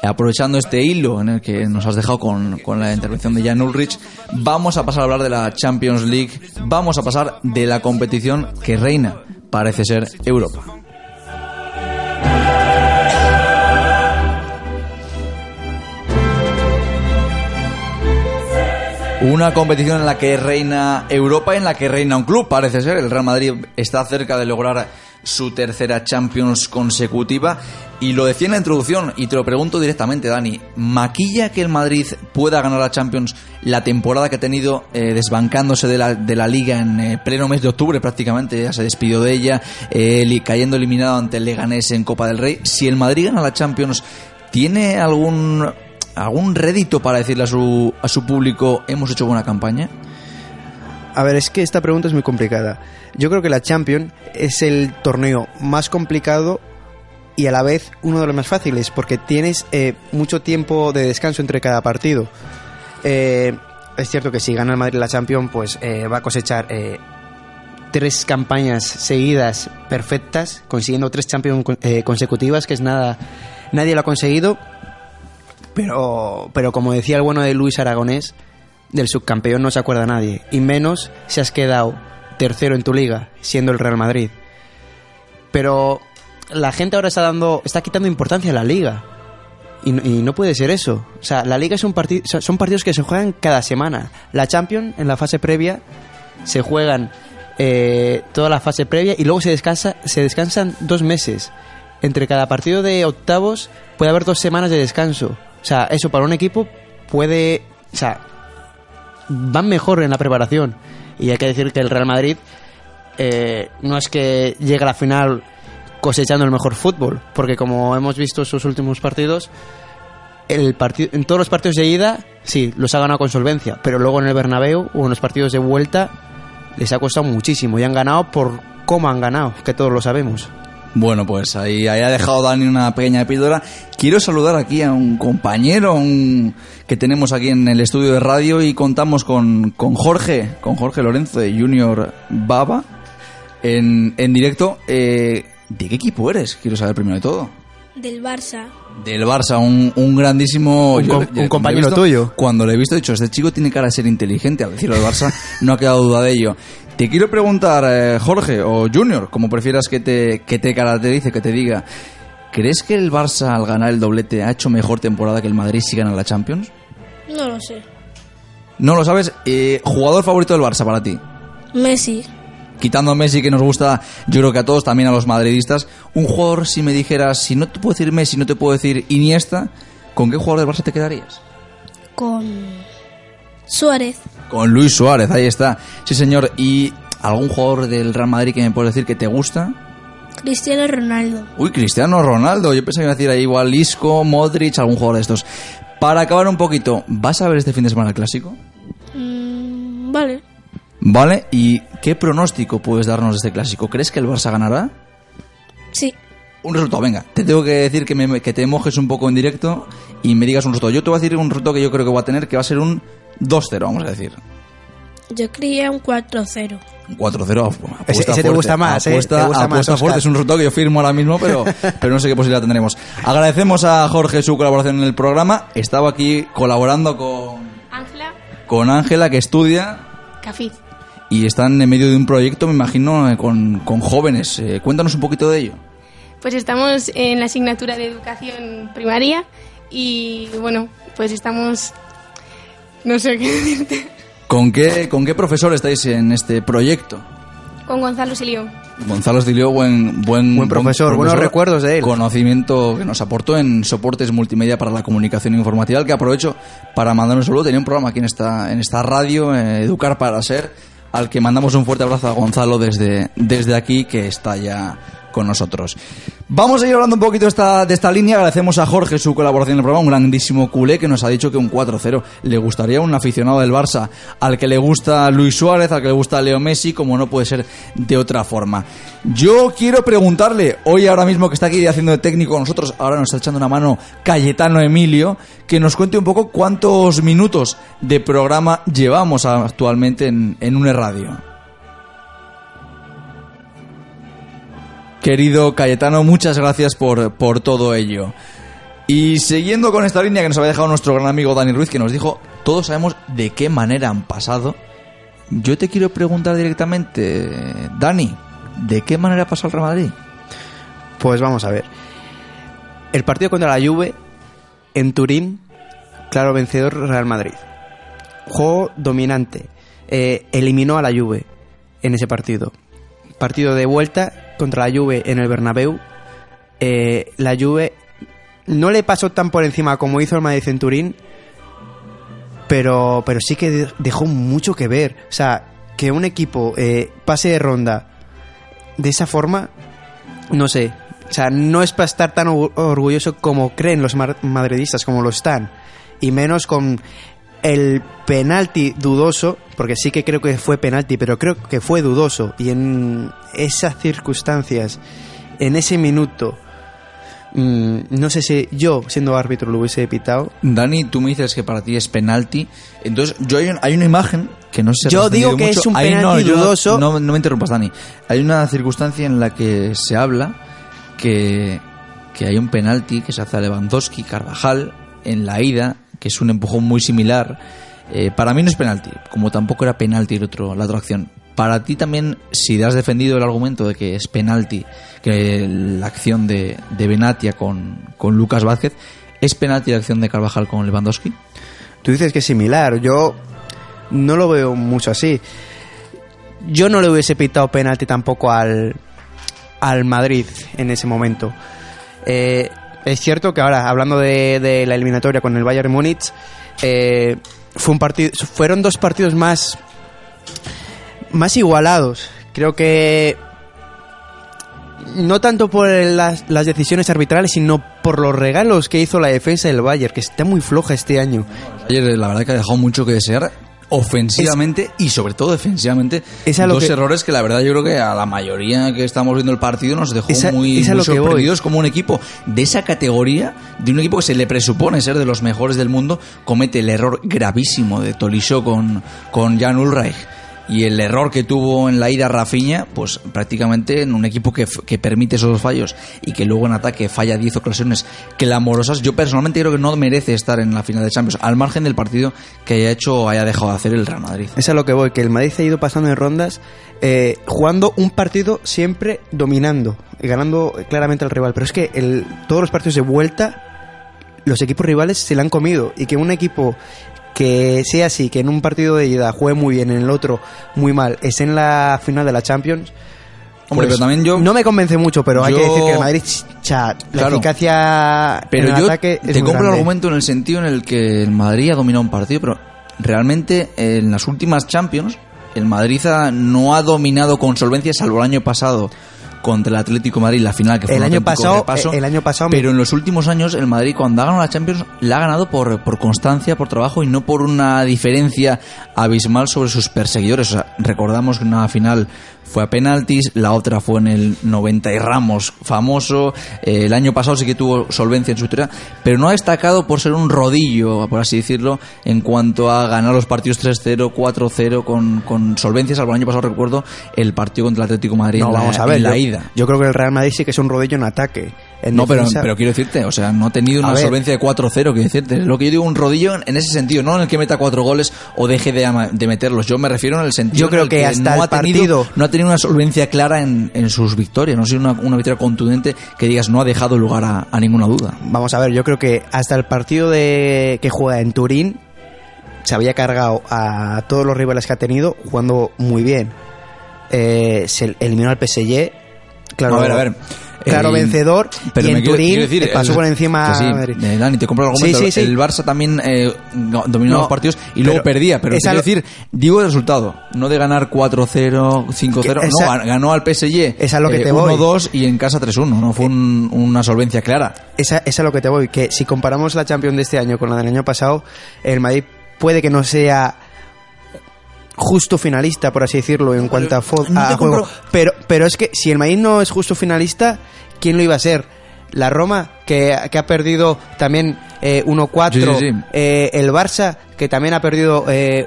eh, aprovechando este hilo en el que nos has dejado con, con la intervención de Jan Ulrich, vamos a pasar a hablar de la Champions League, vamos a pasar de la competición que reina, parece ser Europa. Una competición en la que reina Europa en la que reina un club, parece ser. El Real Madrid está cerca de lograr su tercera Champions consecutiva. Y lo decía en la introducción, y te lo pregunto directamente, Dani. ¿Maquilla que el Madrid pueda ganar la Champions la temporada que ha tenido eh, desbancándose de la, de la liga en eh, pleno mes de octubre prácticamente? Ya se despidió de ella, eh, cayendo eliminado ante el Leganés en Copa del Rey. Si el Madrid gana la Champions, ¿tiene algún algún rédito para decirle a su, a su público hemos hecho buena campaña? A ver, es que esta pregunta es muy complicada. Yo creo que la Champions es el torneo más complicado y a la vez uno de los más fáciles, porque tienes eh, mucho tiempo de descanso entre cada partido. Eh, es cierto que si gana el Madrid la Champions, pues eh, va a cosechar tres campañas seguidas perfectas, consiguiendo tres Champions consecutivas, que es nada, nadie lo ha conseguido. Pero, pero como decía el bueno de Luis Aragonés, del subcampeón no se acuerda nadie. Y menos si has quedado tercero en tu liga, siendo el Real Madrid. Pero la gente ahora está dando, está quitando importancia a la liga. Y, y no puede ser eso. O sea, la liga es un partido, son partidos que se juegan cada semana. La Champions, en la fase previa, se juegan eh, toda la fase previa y luego se descansa, se descansan dos meses. Entre cada partido de octavos puede haber dos semanas de descanso. O sea, eso para un equipo puede, o sea, van mejor en la preparación. Y hay que decir que el Real Madrid eh, no es que llegue a la final cosechando el mejor fútbol, porque como hemos visto sus últimos partidos, el partido, en todos los partidos de ida, sí, los ha ganado con solvencia, pero luego en el Bernabéu o en los partidos de vuelta les ha costado muchísimo y han ganado por cómo han ganado, que todos lo sabemos. Bueno, pues ahí, ahí ha dejado Dani una pequeña píldora. Quiero saludar aquí a un compañero un- que tenemos aquí en el estudio de radio y contamos con, con Jorge, con Jorge Lorenzo de Junior Baba en, en directo. Eh, ¿De qué equipo eres? Quiero saber primero de todo. Del Barça. Del Barça, un, un grandísimo... Un compañero visto- tuyo. Cuando lo he visto, he dicho, este chico tiene cara de ser inteligente. Al decirlo del Barça, no ha quedado duda de ello. Te quiero preguntar, eh, Jorge, o Junior, como prefieras que te, que te caracterice, que te diga, ¿crees que el Barça al ganar el doblete ha hecho mejor temporada que el Madrid si gana la Champions? No lo sé. No lo sabes. Eh, ¿Jugador favorito del Barça para ti? Messi. Quitando a Messi, que nos gusta, yo creo que a todos, también a los madridistas. Un jugador, si me dijeras, si no te puedo decir Messi, no te puedo decir Iniesta, ¿con qué jugador del Barça te quedarías? Con Suárez. Con Luis Suárez, ahí está. Sí, señor. ¿Y algún jugador del Real Madrid que me puedes decir que te gusta? Cristiano Ronaldo. Uy, Cristiano Ronaldo. Yo pensaba que iba a decir ahí igual Isco, Modric, algún jugador de estos. Para acabar un poquito, ¿vas a ver este fin de semana el clásico? Mm, vale. ¿Vale? ¿Y qué pronóstico puedes darnos de este clásico? ¿Crees que el Barça ganará? Sí. Un resultado, venga. Te tengo que decir que, me- que te mojes un poco en directo y me digas un resultado. Yo te voy a decir un resultado que yo creo que voy a tener, que va a ser un 2-0, vamos a decir. Yo creía un 4-0. Un 4-0 apuesta Ese- ese te fuerte. gusta más, ¿eh? Apuesta, Te gusta más, apuesta fuerte. Es un resultado que yo firmo ahora mismo, pero, pero no sé qué posibilidad tendremos. Agradecemos a Jorge su colaboración en el programa. Estaba aquí colaborando con Ángela. con Ángela, que estudia Cafiz. y están en medio de un proyecto, me imagino, eh, con, con jóvenes. Eh, cuéntanos un poquito de ello. Pues estamos en la asignatura de educación primaria y bueno, pues estamos... No sé qué decirte. ¿Con qué, ¿Con qué profesor estáis en este proyecto? Con Gonzalo Silio. Gonzalo Stilio, buen, buen, Buen profesor, buenos recuerdos de él. Conocimiento que nos aportó en soportes multimedia para la comunicación informativa, al que aprovecho para mandar un saludo. Tenía un programa aquí en esta, en esta radio, eh, Educar para Ser, al que mandamos un fuerte abrazo a Gonzalo desde, desde aquí, que está ya con nosotros. Vamos a ir hablando un poquito de esta, de esta línea. Agradecemos a Jorge su colaboración en el programa, un grandísimo culé que nos ha dicho que un 4-0 le gustaría a un aficionado del Barça, al que le gusta Luis Suárez, al que le gusta Leo Messi, como no puede ser de otra forma. Yo quiero preguntarle, hoy ahora mismo que está aquí haciendo de técnico con nosotros, ahora nos está echando una mano Cayetano Emilio, que nos cuente un poco cuántos minutos de programa llevamos actualmente en, en una radio. Querido Cayetano, muchas gracias por, por todo ello. Y siguiendo con esta línea que nos había dejado nuestro gran amigo Dani Ruiz, que nos dijo, todos sabemos de qué manera han pasado. Yo te quiero preguntar directamente, Dani, ¿de qué manera pasado el Real Madrid? Pues vamos a ver. El partido contra la Juve en Turín, claro vencedor Real Madrid. Juego dominante. Eh, eliminó a la Juve en ese partido. Partido de vuelta contra la Juve en el Bernabéu. Eh, la Juve no le pasó tan por encima como hizo el Madrid en Turín, pero, pero sí que de- dejó mucho que ver. O sea, que un equipo eh, pase de ronda de esa forma, no sé. O sea, no es para estar tan or- orgulloso como creen los madridistas, como lo están. Y menos con el penalti dudoso, porque sí que creo que fue penalti, pero creo que fue dudoso. Y en esas circunstancias, en ese minuto, mm, no sé si yo, siendo árbitro, lo hubiese pitado. Dani, tú me dices que para ti es penalti. Entonces, yo hay, un- hay una imagen que no sé si Yo digo que es un Ahí penalti no- dudoso. No, no me interrumpas, Dani. Hay una circunstancia en la que se habla que, que hay un penalti que se hace a Lewandowski, Carvajal, en la ida, que es un empujón muy similar. Eh, para mí no es penalti, como tampoco era penalti el otro, la otra acción. Para ti también, si has defendido el argumento de que es penalti, que la acción de, de Benatia con, con Lucas Vázquez, ¿es penalti la acción de Carvajal con Lewandowski? Tú dices que es similar, yo no lo veo mucho así. Yo no le hubiese pitado penalti tampoco al, al Madrid en ese momento. Eh, es cierto que ahora, hablando de, la eliminatoria con el Bayern Múnich, eh, fue un partido, fueron dos partidos más, más igualados. Creo que no tanto por el- las, las decisiones arbitrales, sino por los regalos que hizo la defensa del Bayern, que está muy floja este año. Ayer la verdad que ha dejado mucho que desear ofensivamente y sobre todo defensivamente. Es a lo Dos que- errores que la verdad yo creo que a la mayoría que estamos viendo el partido nos dejó muy, sorprendidos como un equipo de esa categoría, de un equipo que se le presupone ser de los mejores del mundo, comete el error gravísimo de Tolisso con, con Jan Ulreich. Y el error que tuvo en la ida Rafinha, pues prácticamente en un equipo que, permite esos fallos y que luego en ataque falla 10 ocasiones clamorosas, yo personalmente creo que no merece estar en la final de Champions, al margen del partido que haya hecho o haya dejado de hacer el Real Madrid. Es a lo que voy, que el Madrid ha ido pasando en rondas, eh, jugando un partido siempre dominando, y ganando claramente al rival. Pero es que el, todos los partidos de vuelta, los equipos rivales se la han comido. Y que un equipo que sea así, que en un partido de ida juegue muy bien, en el otro muy mal, esté en la final de la Champions. Hombre, pues, pero también yo- No me convence mucho, pero hay que decir que el Madrid, cha, la Claro. eficacia Pero en el yo ataque es te compro el argumento en el sentido en el que el Madrid ha dominado un partido, pero realmente en las últimas Champions el Madrid no ha dominado con solvencia salvo el año pasado contra el Atlético de Madrid la final que fue El un año pasado- repaso. el año pasado pero en los últimos años el Madrid cuando ha ganado la Champions la ha ganado por, por constancia por trabajo y no por una diferencia abismal sobre sus perseguidores o sea, recordamos que una final fue a penaltis, la otra fue en el 90 y Ramos, famoso. Eh, el año pasado sí que tuvo solvencia en su historia, pero no ha destacado por ser un rodillo, por así decirlo, en cuanto a ganar los partidos 3-0, 4-0 con, con solvencia, salvo el año pasado recuerdo el partido contra el Atlético de Madrid No, en la, vamos a ver. en la yo, ida. yo creo que el Real Madrid sí que es un rodillo en ataque. En No, pero, pero quiero decirte, o sea, no ha tenido una solvencia de 4-0, quiero decirte. Lo que yo digo, un rodillo en, en ese sentido, no en el que meta cuatro goles o deje de, meterlos. Yo me refiero en el sentido. Yo en creo el que hasta no el ha tenido, partido- No ha tenido una solvencia clara en, en sus victorias, no ha sido una, una victoria contundente que digas no ha dejado lugar a, a ninguna duda. Vamos a ver, yo creo que hasta el partido de que juega en Turín se había cargado a todos los rivales que ha tenido jugando muy bien. Eh, se eliminó al PSG. Claro, a ver, a ver. Claro, Eh, vencedor. Pero y en Turín decir, pasó el- por encima sí, a Madrid. eh, Dani, te compro el argumento. Sí, sí, sí. El Barça también eh, dominó No, los partidos y luego perdía. Pero quiero decir, digo el resultado, no de ganar 4-0, 5-0. Que No, ganó al PSG Esa es lo que eh, te voy. 1-2 y en casa 3-1. No fue un- una solvencia clara. Esa, esa es a lo que te voy, que si comparamos la Champions de este año con la del año pasado, el Madrid puede que no sea justo finalista, por así decirlo, en cuanto a, no juego. compro- Pero, pero es que si el Madrid no es justo finalista, ¿quién lo iba a ser? La Roma, que, que ha perdido también eh, 1-4. Sí, sí, sí. Eh, el Barça, que también ha perdido eh,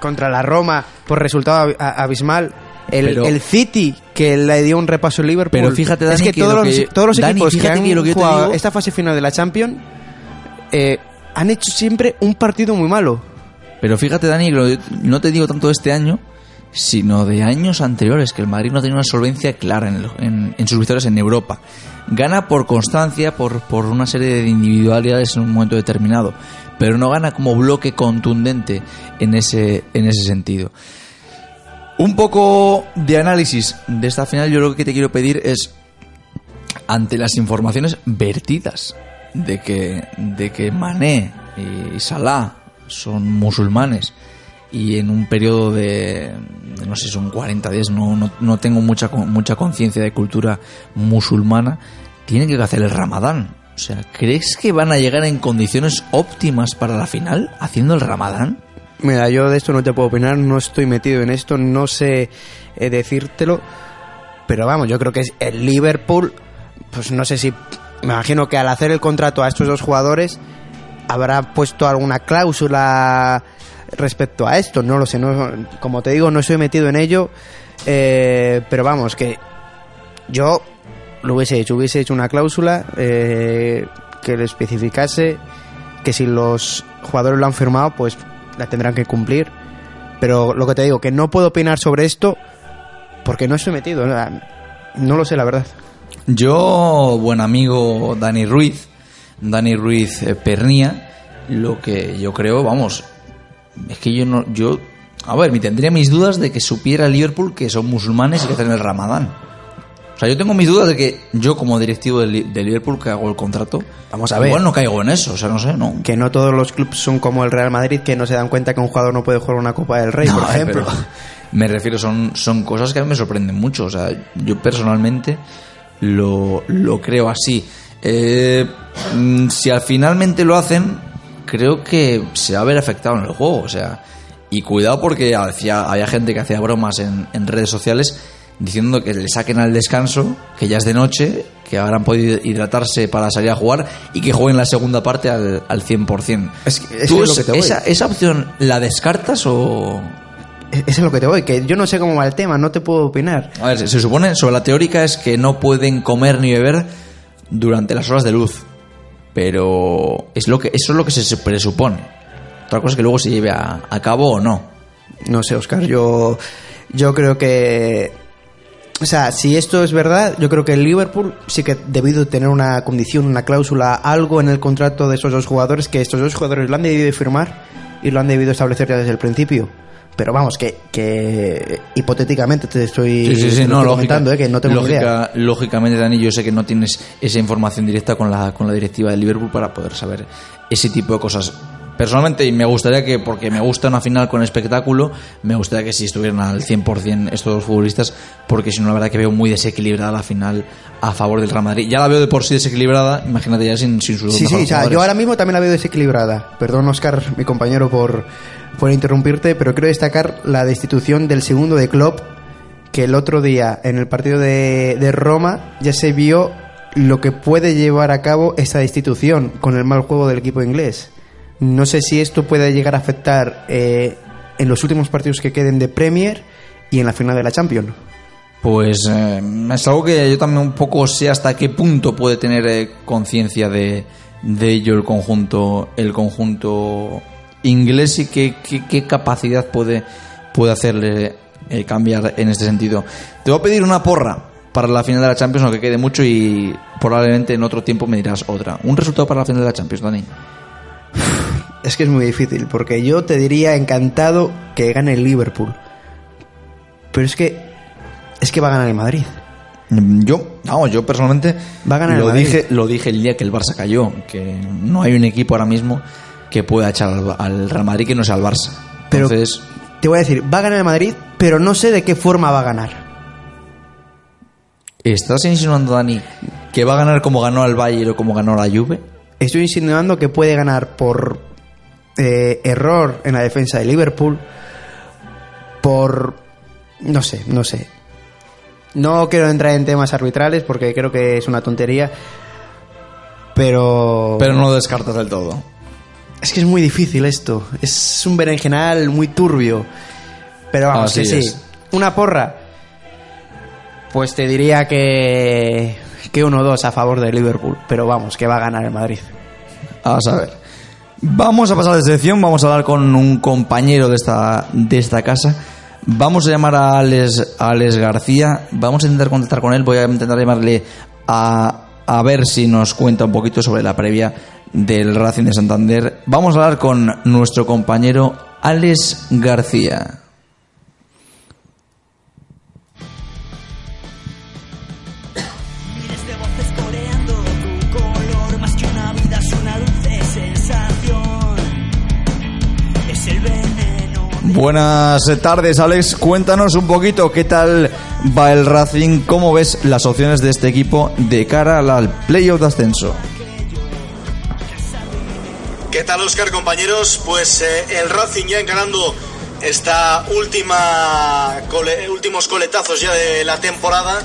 contra la Roma por resultado abismal. El, Pero- el City, que le dio un repaso al Liverpool. Pero fíjate, es que, que todos, lo los, que- todos los Dani, equipos que han que lo jugado digo- esta fase final de la Champions eh, han hecho siempre un partido muy malo. Pero fíjate, Dani, no te digo tanto de este año, sino de años anteriores, que el Madrid no tenía una solvencia clara en sus victorias en Europa. Gana por constancia, por, por una serie de individualidades en un momento determinado, pero no gana como bloque contundente en ese, en ese sentido. Un poco de análisis de esta final, yo lo que te quiero pedir es, ante las informaciones vertidas de que, de que Mané y Salah son musulmanes y en un periodo de, no sé, son 40 días, no, no, no tengo mucha, mucha conciencia de cultura musulmana, tienen que hacer el ramadán. O sea, ¿crees que van a llegar en condiciones óptimas para la final haciendo el ramadán? Mira, yo de esto no te puedo opinar, no estoy metido en esto, no sé eh, decírtelo, pero vamos, yo creo que es el Liverpool, pues no sé si, me imagino que al hacer el contrato a estos dos jugadores habrá puesto alguna cláusula respecto a esto, no lo sé, no, como te digo, no estoy metido en ello, eh, pero vamos, que yo lo hubiese hecho, hubiese hecho una cláusula eh, que le especificase que si los jugadores lo han firmado, pues la tendrán que cumplir. Pero lo que te digo, que no puedo opinar sobre esto porque no estoy metido. No, No lo sé, la verdad. Yo, buen amigo Dani Ruiz, Dani Ruiz eh, Pernía, lo que yo creo, vamos, es que yo no, yo, a ver, me tendría mis dudas de que supiera Liverpool que son musulmanes y que hacen el Ramadán. O sea, yo tengo mis dudas de que yo como directivo de, Li- de Liverpool que hago el contrato, Vamos a ver. igual no caigo en eso, o sea, no sé, no. Que no todos los clubes son como el Real Madrid, que no se dan cuenta que un jugador no puede jugar una Copa del Rey, No, por eh, ejemplo. pero me refiero, son, son cosas que a mí me sorprenden mucho. O sea, yo personalmente lo, lo creo así. Eh, si al finalmente lo hacen, creo que se va a ver afectado en el juego. O sea, y cuidado porque hacía, había gente que hacía bromas en, en redes sociales diciendo que le saquen al descanso, que ya es de noche, que habrán podido hidratarse para salir a jugar y que jueguen la segunda parte al, al 100%. Es que ¿Tú es lo que te voy. esa, ¿Esa opción la descartas o...? Eso es lo que te voy, que yo no sé cómo va el tema, no te puedo opinar. A ver, se supone, sobre la teórica es que no pueden comer ni beber durante las horas de luz. Pero es lo que, eso es lo que se presupone. Otra cosa es que luego se lleve a, cabo o no. No sé, Oscar, yo, yo creo que... O sea, si esto es verdad, yo creo que el Liverpool sí que debido tener una condición, una cláusula, algo en el contrato de esos dos jugadores, que estos dos jugadores lo han debido firmar y lo han debido establecer ya desde el principio. Pero vamos, que, que hipotéticamente te estoy, te lo estoy comentando, eh, que no tengo idea. lógica- Lógicamente, Dani, yo sé que no tienes esa información directa con la, con la directiva de Liverpool para poder saber ese tipo de cosas. Personalmente, y me gustaría que, porque me gusta una final con espectáculo, me gustaría que si estuvieran al 100% estos dos futbolistas, porque si no, la verdad que veo muy desequilibrada la final a favor del Real Madrid. Ya la veo de por sí desequilibrada, imagínate ya sin, sin sus dos Sí, sí, o sea, yo ahora mismo también la veo desequilibrada. Perdón, Oscar, mi compañero, por, por interrumpirte, pero quiero destacar la destitución del segundo de Klopp, que el otro día, en el partido de, de Roma, ya se vio lo que puede llevar a cabo esa destitución con el mal juego del equipo inglés. No sé si esto puede llegar a afectar eh, en los últimos partidos que queden de Premier y en la final de la Champions. Pues eh, es algo que yo también un poco sé hasta qué punto puede tener eh, conciencia de, de ello el conjunto, el conjunto inglés y qué, qué- qué capacidad puede, puede hacerle eh, cambiar en este sentido. Te voy a pedir una porra para la final de la Champions, aunque quede mucho y probablemente en otro tiempo me dirás otra. Un resultado para la final de la Champions, Dani. Es que es muy difícil, porque yo te diría encantado que gane el Liverpool. Pero es que. Es que va a ganar el Madrid. Mm, Yo, no, yo personalmente Va a ganar el lo Madrid. dije, lo dije el día que el Barça cayó, que no hay un equipo ahora mismo que pueda echar al, al Real Madrid que no sea el Barça. Pero Entonces, te voy a decir, va a ganar el Madrid, pero no sé de qué forma va a ganar. ¿estás insinuando, Dani, que va a ganar como ganó al Bayern o como ganó la Juve? Estoy insinuando que puede ganar por eh, error en la defensa de Liverpool, por... no sé, no sé. No quiero entrar en temas arbitrales porque creo que es una tontería, pero... Pero no lo descartas del todo. Es que es muy difícil esto. Es un berenjenal muy turbio. Pero vamos, Así que sí. Una porra. Pues te diría que. que 1-2 a favor de Liverpool. Pero vamos, que va a ganar el Madrid. A saber. Vamos a pasar de sección, vamos a hablar con un compañero de esta, de esta casa. Vamos a llamar a Alex, a Alex García. Vamos a intentar contactar con él. Voy a intentar llamarle a, a ver si nos cuenta un poquito sobre la previa del Racing de Santander. Vamos a hablar con nuestro compañero Alex García. Buenas tardes, Alex. Cuéntanos un poquito qué tal va el Racing, cómo ves las opciones de este equipo de cara al playoff de ascenso. ¿Qué tal, Oscar, compañeros? Pues eh, el Racing ya encarando esta última cole- últimos coletazos ya de la temporada,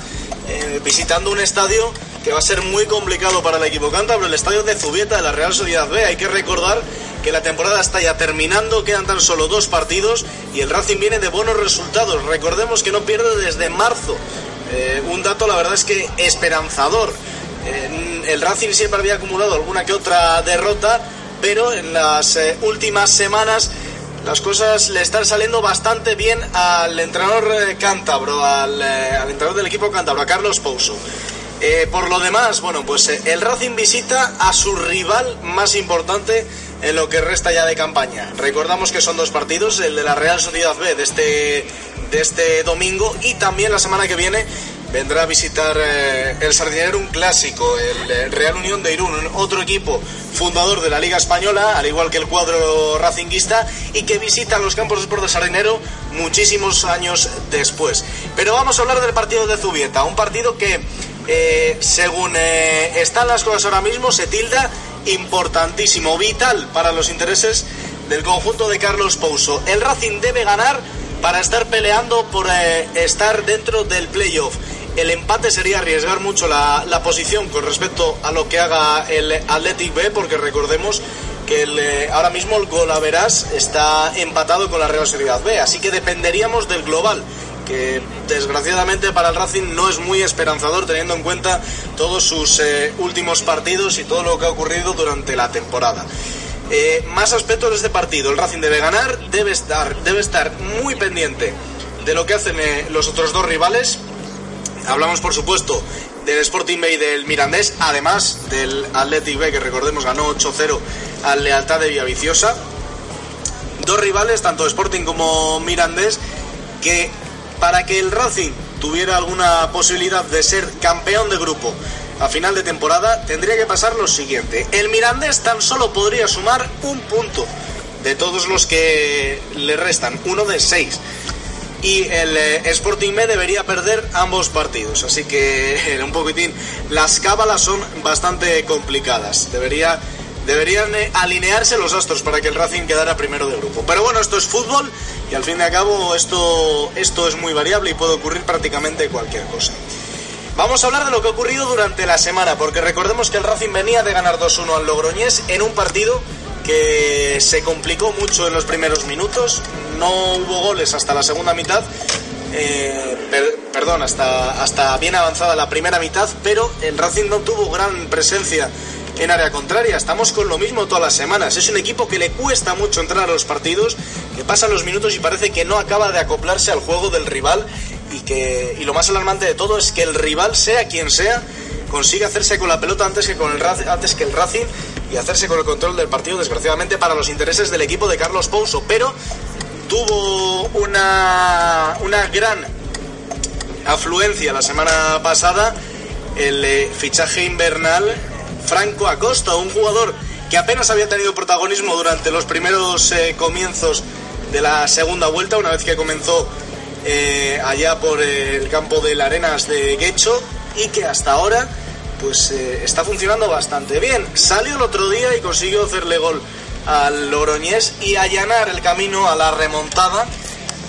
eh, visitando un estadio que va a ser muy complicado para el equipo cántabro, el estadio de Zubieta de la Real Sociedad B. Hay que recordar que la temporada está ya terminando, quedan tan solo dos partidos y el Racing viene de buenos resultados. Recordemos que no pierde desde marzo. Eh, un dato, la verdad es que esperanzador. Eh, el Racing siempre había acumulado alguna que otra derrota, pero en las eh, últimas semanas las cosas le están saliendo bastante bien al entrenador eh, cántabro, al, eh, al entrenador del equipo cántabro, a Carlos Pouso. Eh, por lo demás, bueno, pues eh, el Racing visita a su rival más importante en lo que resta ya de campaña. Recordamos que son dos partidos, el de la Real Sociedad B de este, de este domingo y también la semana que viene vendrá a visitar eh, el Sardinero un clásico, el eh, Real Unión de Irún, otro equipo fundador de la Liga Española, al igual que el cuadro racinguista, y que visita los campos de sport de Sardinero muchísimos años después. Pero vamos a hablar del partido de Zubieta, un partido que eh, según eh, están las cosas ahora mismo, se tilda importantísimo, vital para los intereses del conjunto de Carlos Pouso. El Racing debe ganar para estar peleando por eh, estar dentro del playoff. El empate sería arriesgar mucho la, la posición con respecto a lo que haga el Athletic B, porque recordemos que el, eh, ahora mismo el Golaveras está empatado con la Real Sociedad B, así que dependeríamos del global que desgraciadamente para el Racing no es muy esperanzador teniendo en cuenta todos sus eh, últimos partidos y todo lo que ha ocurrido durante la temporada. Eh, más aspectos de este partido. El Racing debe ganar, debe estar, debe estar muy pendiente de lo que hacen eh, los otros dos rivales. Hablamos, por supuesto, del Sporting B y del Mirandés, además del Athletic B, que recordemos ganó 8-0 al Lealtad de Villaviciosa. Dos rivales, tanto Sporting como Mirandés, que para que el Racing tuviera alguna posibilidad de ser campeón de grupo a final de temporada, tendría que pasar lo siguiente. El Mirandés tan solo podría sumar un punto de todos los que le restan, uno de seis. Y el eh, Sporting B debería perder ambos partidos. Así que un poquitín las cábalas son bastante complicadas. Debería deberían eh, alinearse los astros para que el Racing quedara primero de grupo. Pero bueno, esto es fútbol y al fin y al cabo esto, esto es muy variable y puede ocurrir prácticamente cualquier cosa. Vamos a hablar de lo que ha ocurrido durante la semana, porque recordemos que el Racing venía de ganar 2-1 al Logroñés en un partido que se complicó mucho en los primeros minutos, no hubo goles hasta la segunda mitad, eh, per- perdón, hasta, hasta bien avanzada la primera mitad, pero el Racing no tuvo gran presencia en área contraria. Estamos con lo mismo todas las semanas. Es un equipo que le cuesta mucho entrar a los partidos, que pasan los minutos y parece que no acaba de acoplarse al juego del rival y que y lo más alarmante de todo es que el rival sea quien sea consigue hacerse con la pelota antes que con el antes que el Racing y hacerse con el control del partido desgraciadamente para los intereses del equipo de Carlos Pouso, pero tuvo una una gran afluencia la semana pasada el eh, fichaje invernal Franco Acosta, un jugador que apenas había tenido protagonismo durante los primeros eh, comienzos de la segunda vuelta, una vez que comenzó eh, allá por el campo de las Arenas de Guecho y que hasta ahora pues eh, está funcionando bastante bien. Salió el otro día y consiguió hacerle gol al Logroñés y allanar el camino a la remontada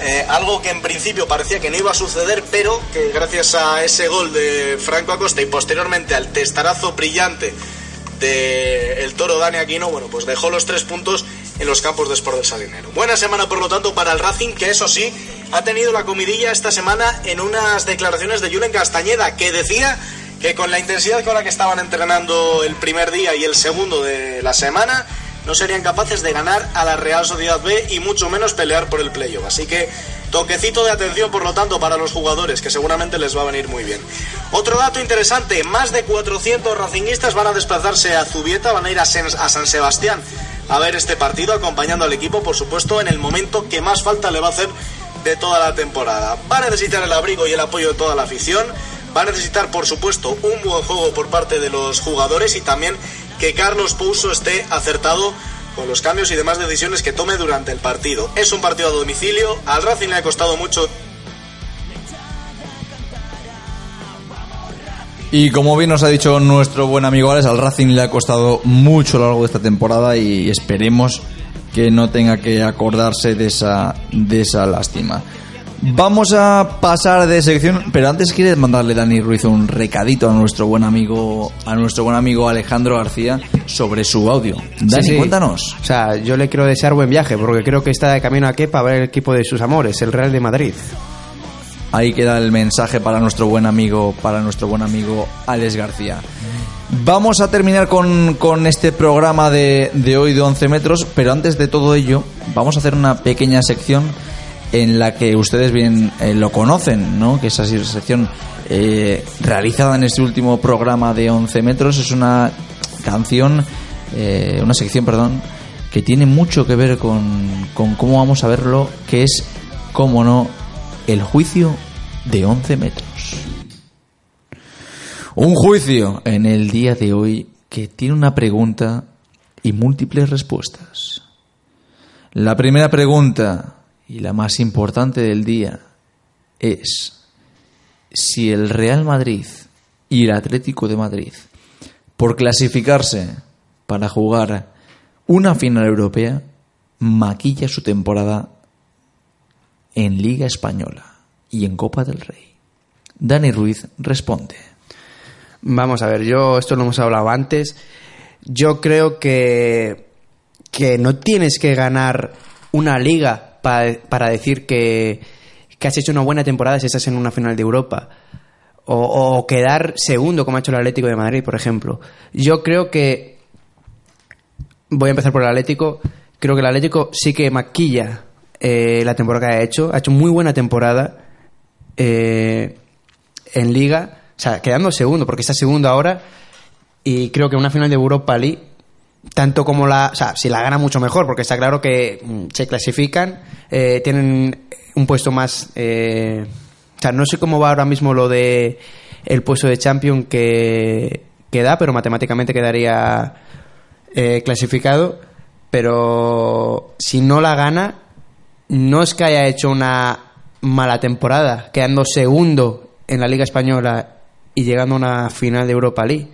eh, algo que en principio parecía que no iba a suceder, pero que gracias a ese gol de Franco Acosta y posteriormente al testarazo brillante de el toro Dani Aquino, bueno, pues dejó los tres puntos en los campos de Sport del Salinero. Buena semana, por lo tanto, para el Racing, que eso sí, ha tenido la comidilla esta semana en unas declaraciones de Julen Castañeda, que decía que con la intensidad con la que estaban entrenando el primer día y el segundo de la semana, no serían capaces de ganar a la Real Sociedad B y mucho menos pelear por el playoff. Así que toquecito de atención, por lo tanto, para los jugadores, que seguramente les va a venir muy bien. Otro dato interesante, más de 400 racinguistas van a desplazarse a Zubieta, van a ir a, a San Sebastián a ver este partido, acompañando al equipo, por supuesto, en el momento que más falta le va a hacer de toda la temporada. Va a necesitar el abrigo y el apoyo de toda la afición, va a necesitar, por supuesto, un buen juego por parte de los jugadores y también que Carlos Pouso esté acertado con los cambios y demás decisiones que tome durante el partido. Es un partido a domicilio, al Racing le ha costado mucho Y como bien nos ha dicho nuestro buen amigo Alex, al Racing le ha costado mucho a lo largo de esta temporada y esperemos que no tenga que acordarse de esa, de esa lástima. Vamos a pasar de sección, pero antes quiere mandarle Dani Ruiz un recadito a nuestro buen amigo, a nuestro buen amigo Alejandro García sobre su audio. Dani, Sí, sí. cuéntanos. O sea, yo le quiero desear buen viaje porque creo que está de camino aquí para ver el equipo de sus amores, el Real de Madrid. Ahí queda el mensaje para nuestro buen amigo, para nuestro buen amigo Alex García. Vamos a terminar con, con este programa de, de hoy de 11 metros, pero antes de todo ello, vamos a hacer una pequeña sección en la que ustedes bien eh, lo conocen, ¿no? Que esa sección eh, realizada en este último programa de 11 metros es una canción, eh, una sección, perdón, que tiene mucho que ver con, con cómo vamos a verlo, que es, cómo no, el juicio de 11 metros. Un juicio en el día de hoy que tiene una pregunta y múltiples respuestas. La primera pregunta y la más importante del día es si el Real Madrid y el Atlético de Madrid. Por clasificarse para jugar una final europea, maquilla su temporada en Liga Española y en Copa del Rey. Dani Ruiz responde. Vamos a ver, yo esto lo hemos hablado antes. Yo creo que, que no tienes que ganar una liga pa- para decir que, que has hecho una buena temporada si estás en una final de Europa. O, quedar segundo, como ha hecho el Atlético de Madrid, por ejemplo. Yo creo que. Voy a empezar por el Atlético. Creo que el Atlético sí que maquilla eh, la temporada que ha hecho. Ha hecho muy buena temporada eh, en Liga. O sea, quedando segundo, porque está segundo ahora. Y creo que una final de Europa League tanto como la. O sea, si la gana mucho mejor, porque está claro que mm, se clasifican, eh, tienen un puesto más. eh, o sea, no sé cómo va ahora mismo lo de el puesto de champion que, que da, pero matemáticamente quedaría eh, clasificado. Pero si no la gana, no es que haya hecho una mala temporada, quedando segundo en la Liga Española y llegando a una final de Europa League.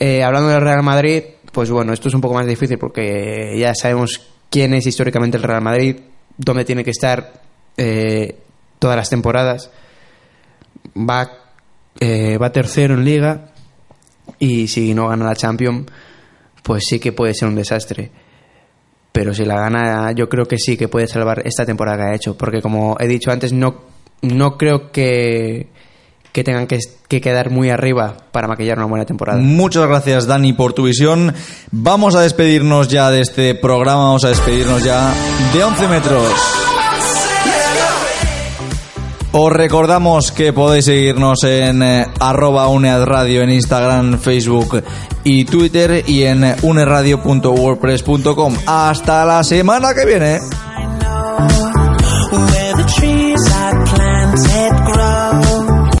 Eh, hablando del Real Madrid, pues bueno, esto es un poco más difícil porque ya sabemos quién es históricamente el Real Madrid, dónde tiene que estar eh, todas las temporadas. Va, eh, va tercero en liga y si no gana la Champions, pues sí que puede ser un desastre. Pero si la gana, yo creo que sí que puede salvar esta temporada que ha hecho. Porque como he dicho antes, no, no creo que, que tengan que, que quedar muy arriba para maquillar una buena temporada. Muchas gracias Dani por tu visión. Vamos a despedirnos ya de este programa, vamos a despedirnos ya de 11 metros. Os recordamos que podéis seguirnos en eh, arroba unead radio en Instagram, Facebook y Twitter y en uneradio.wordpress.com. Hasta la semana que viene. where the trees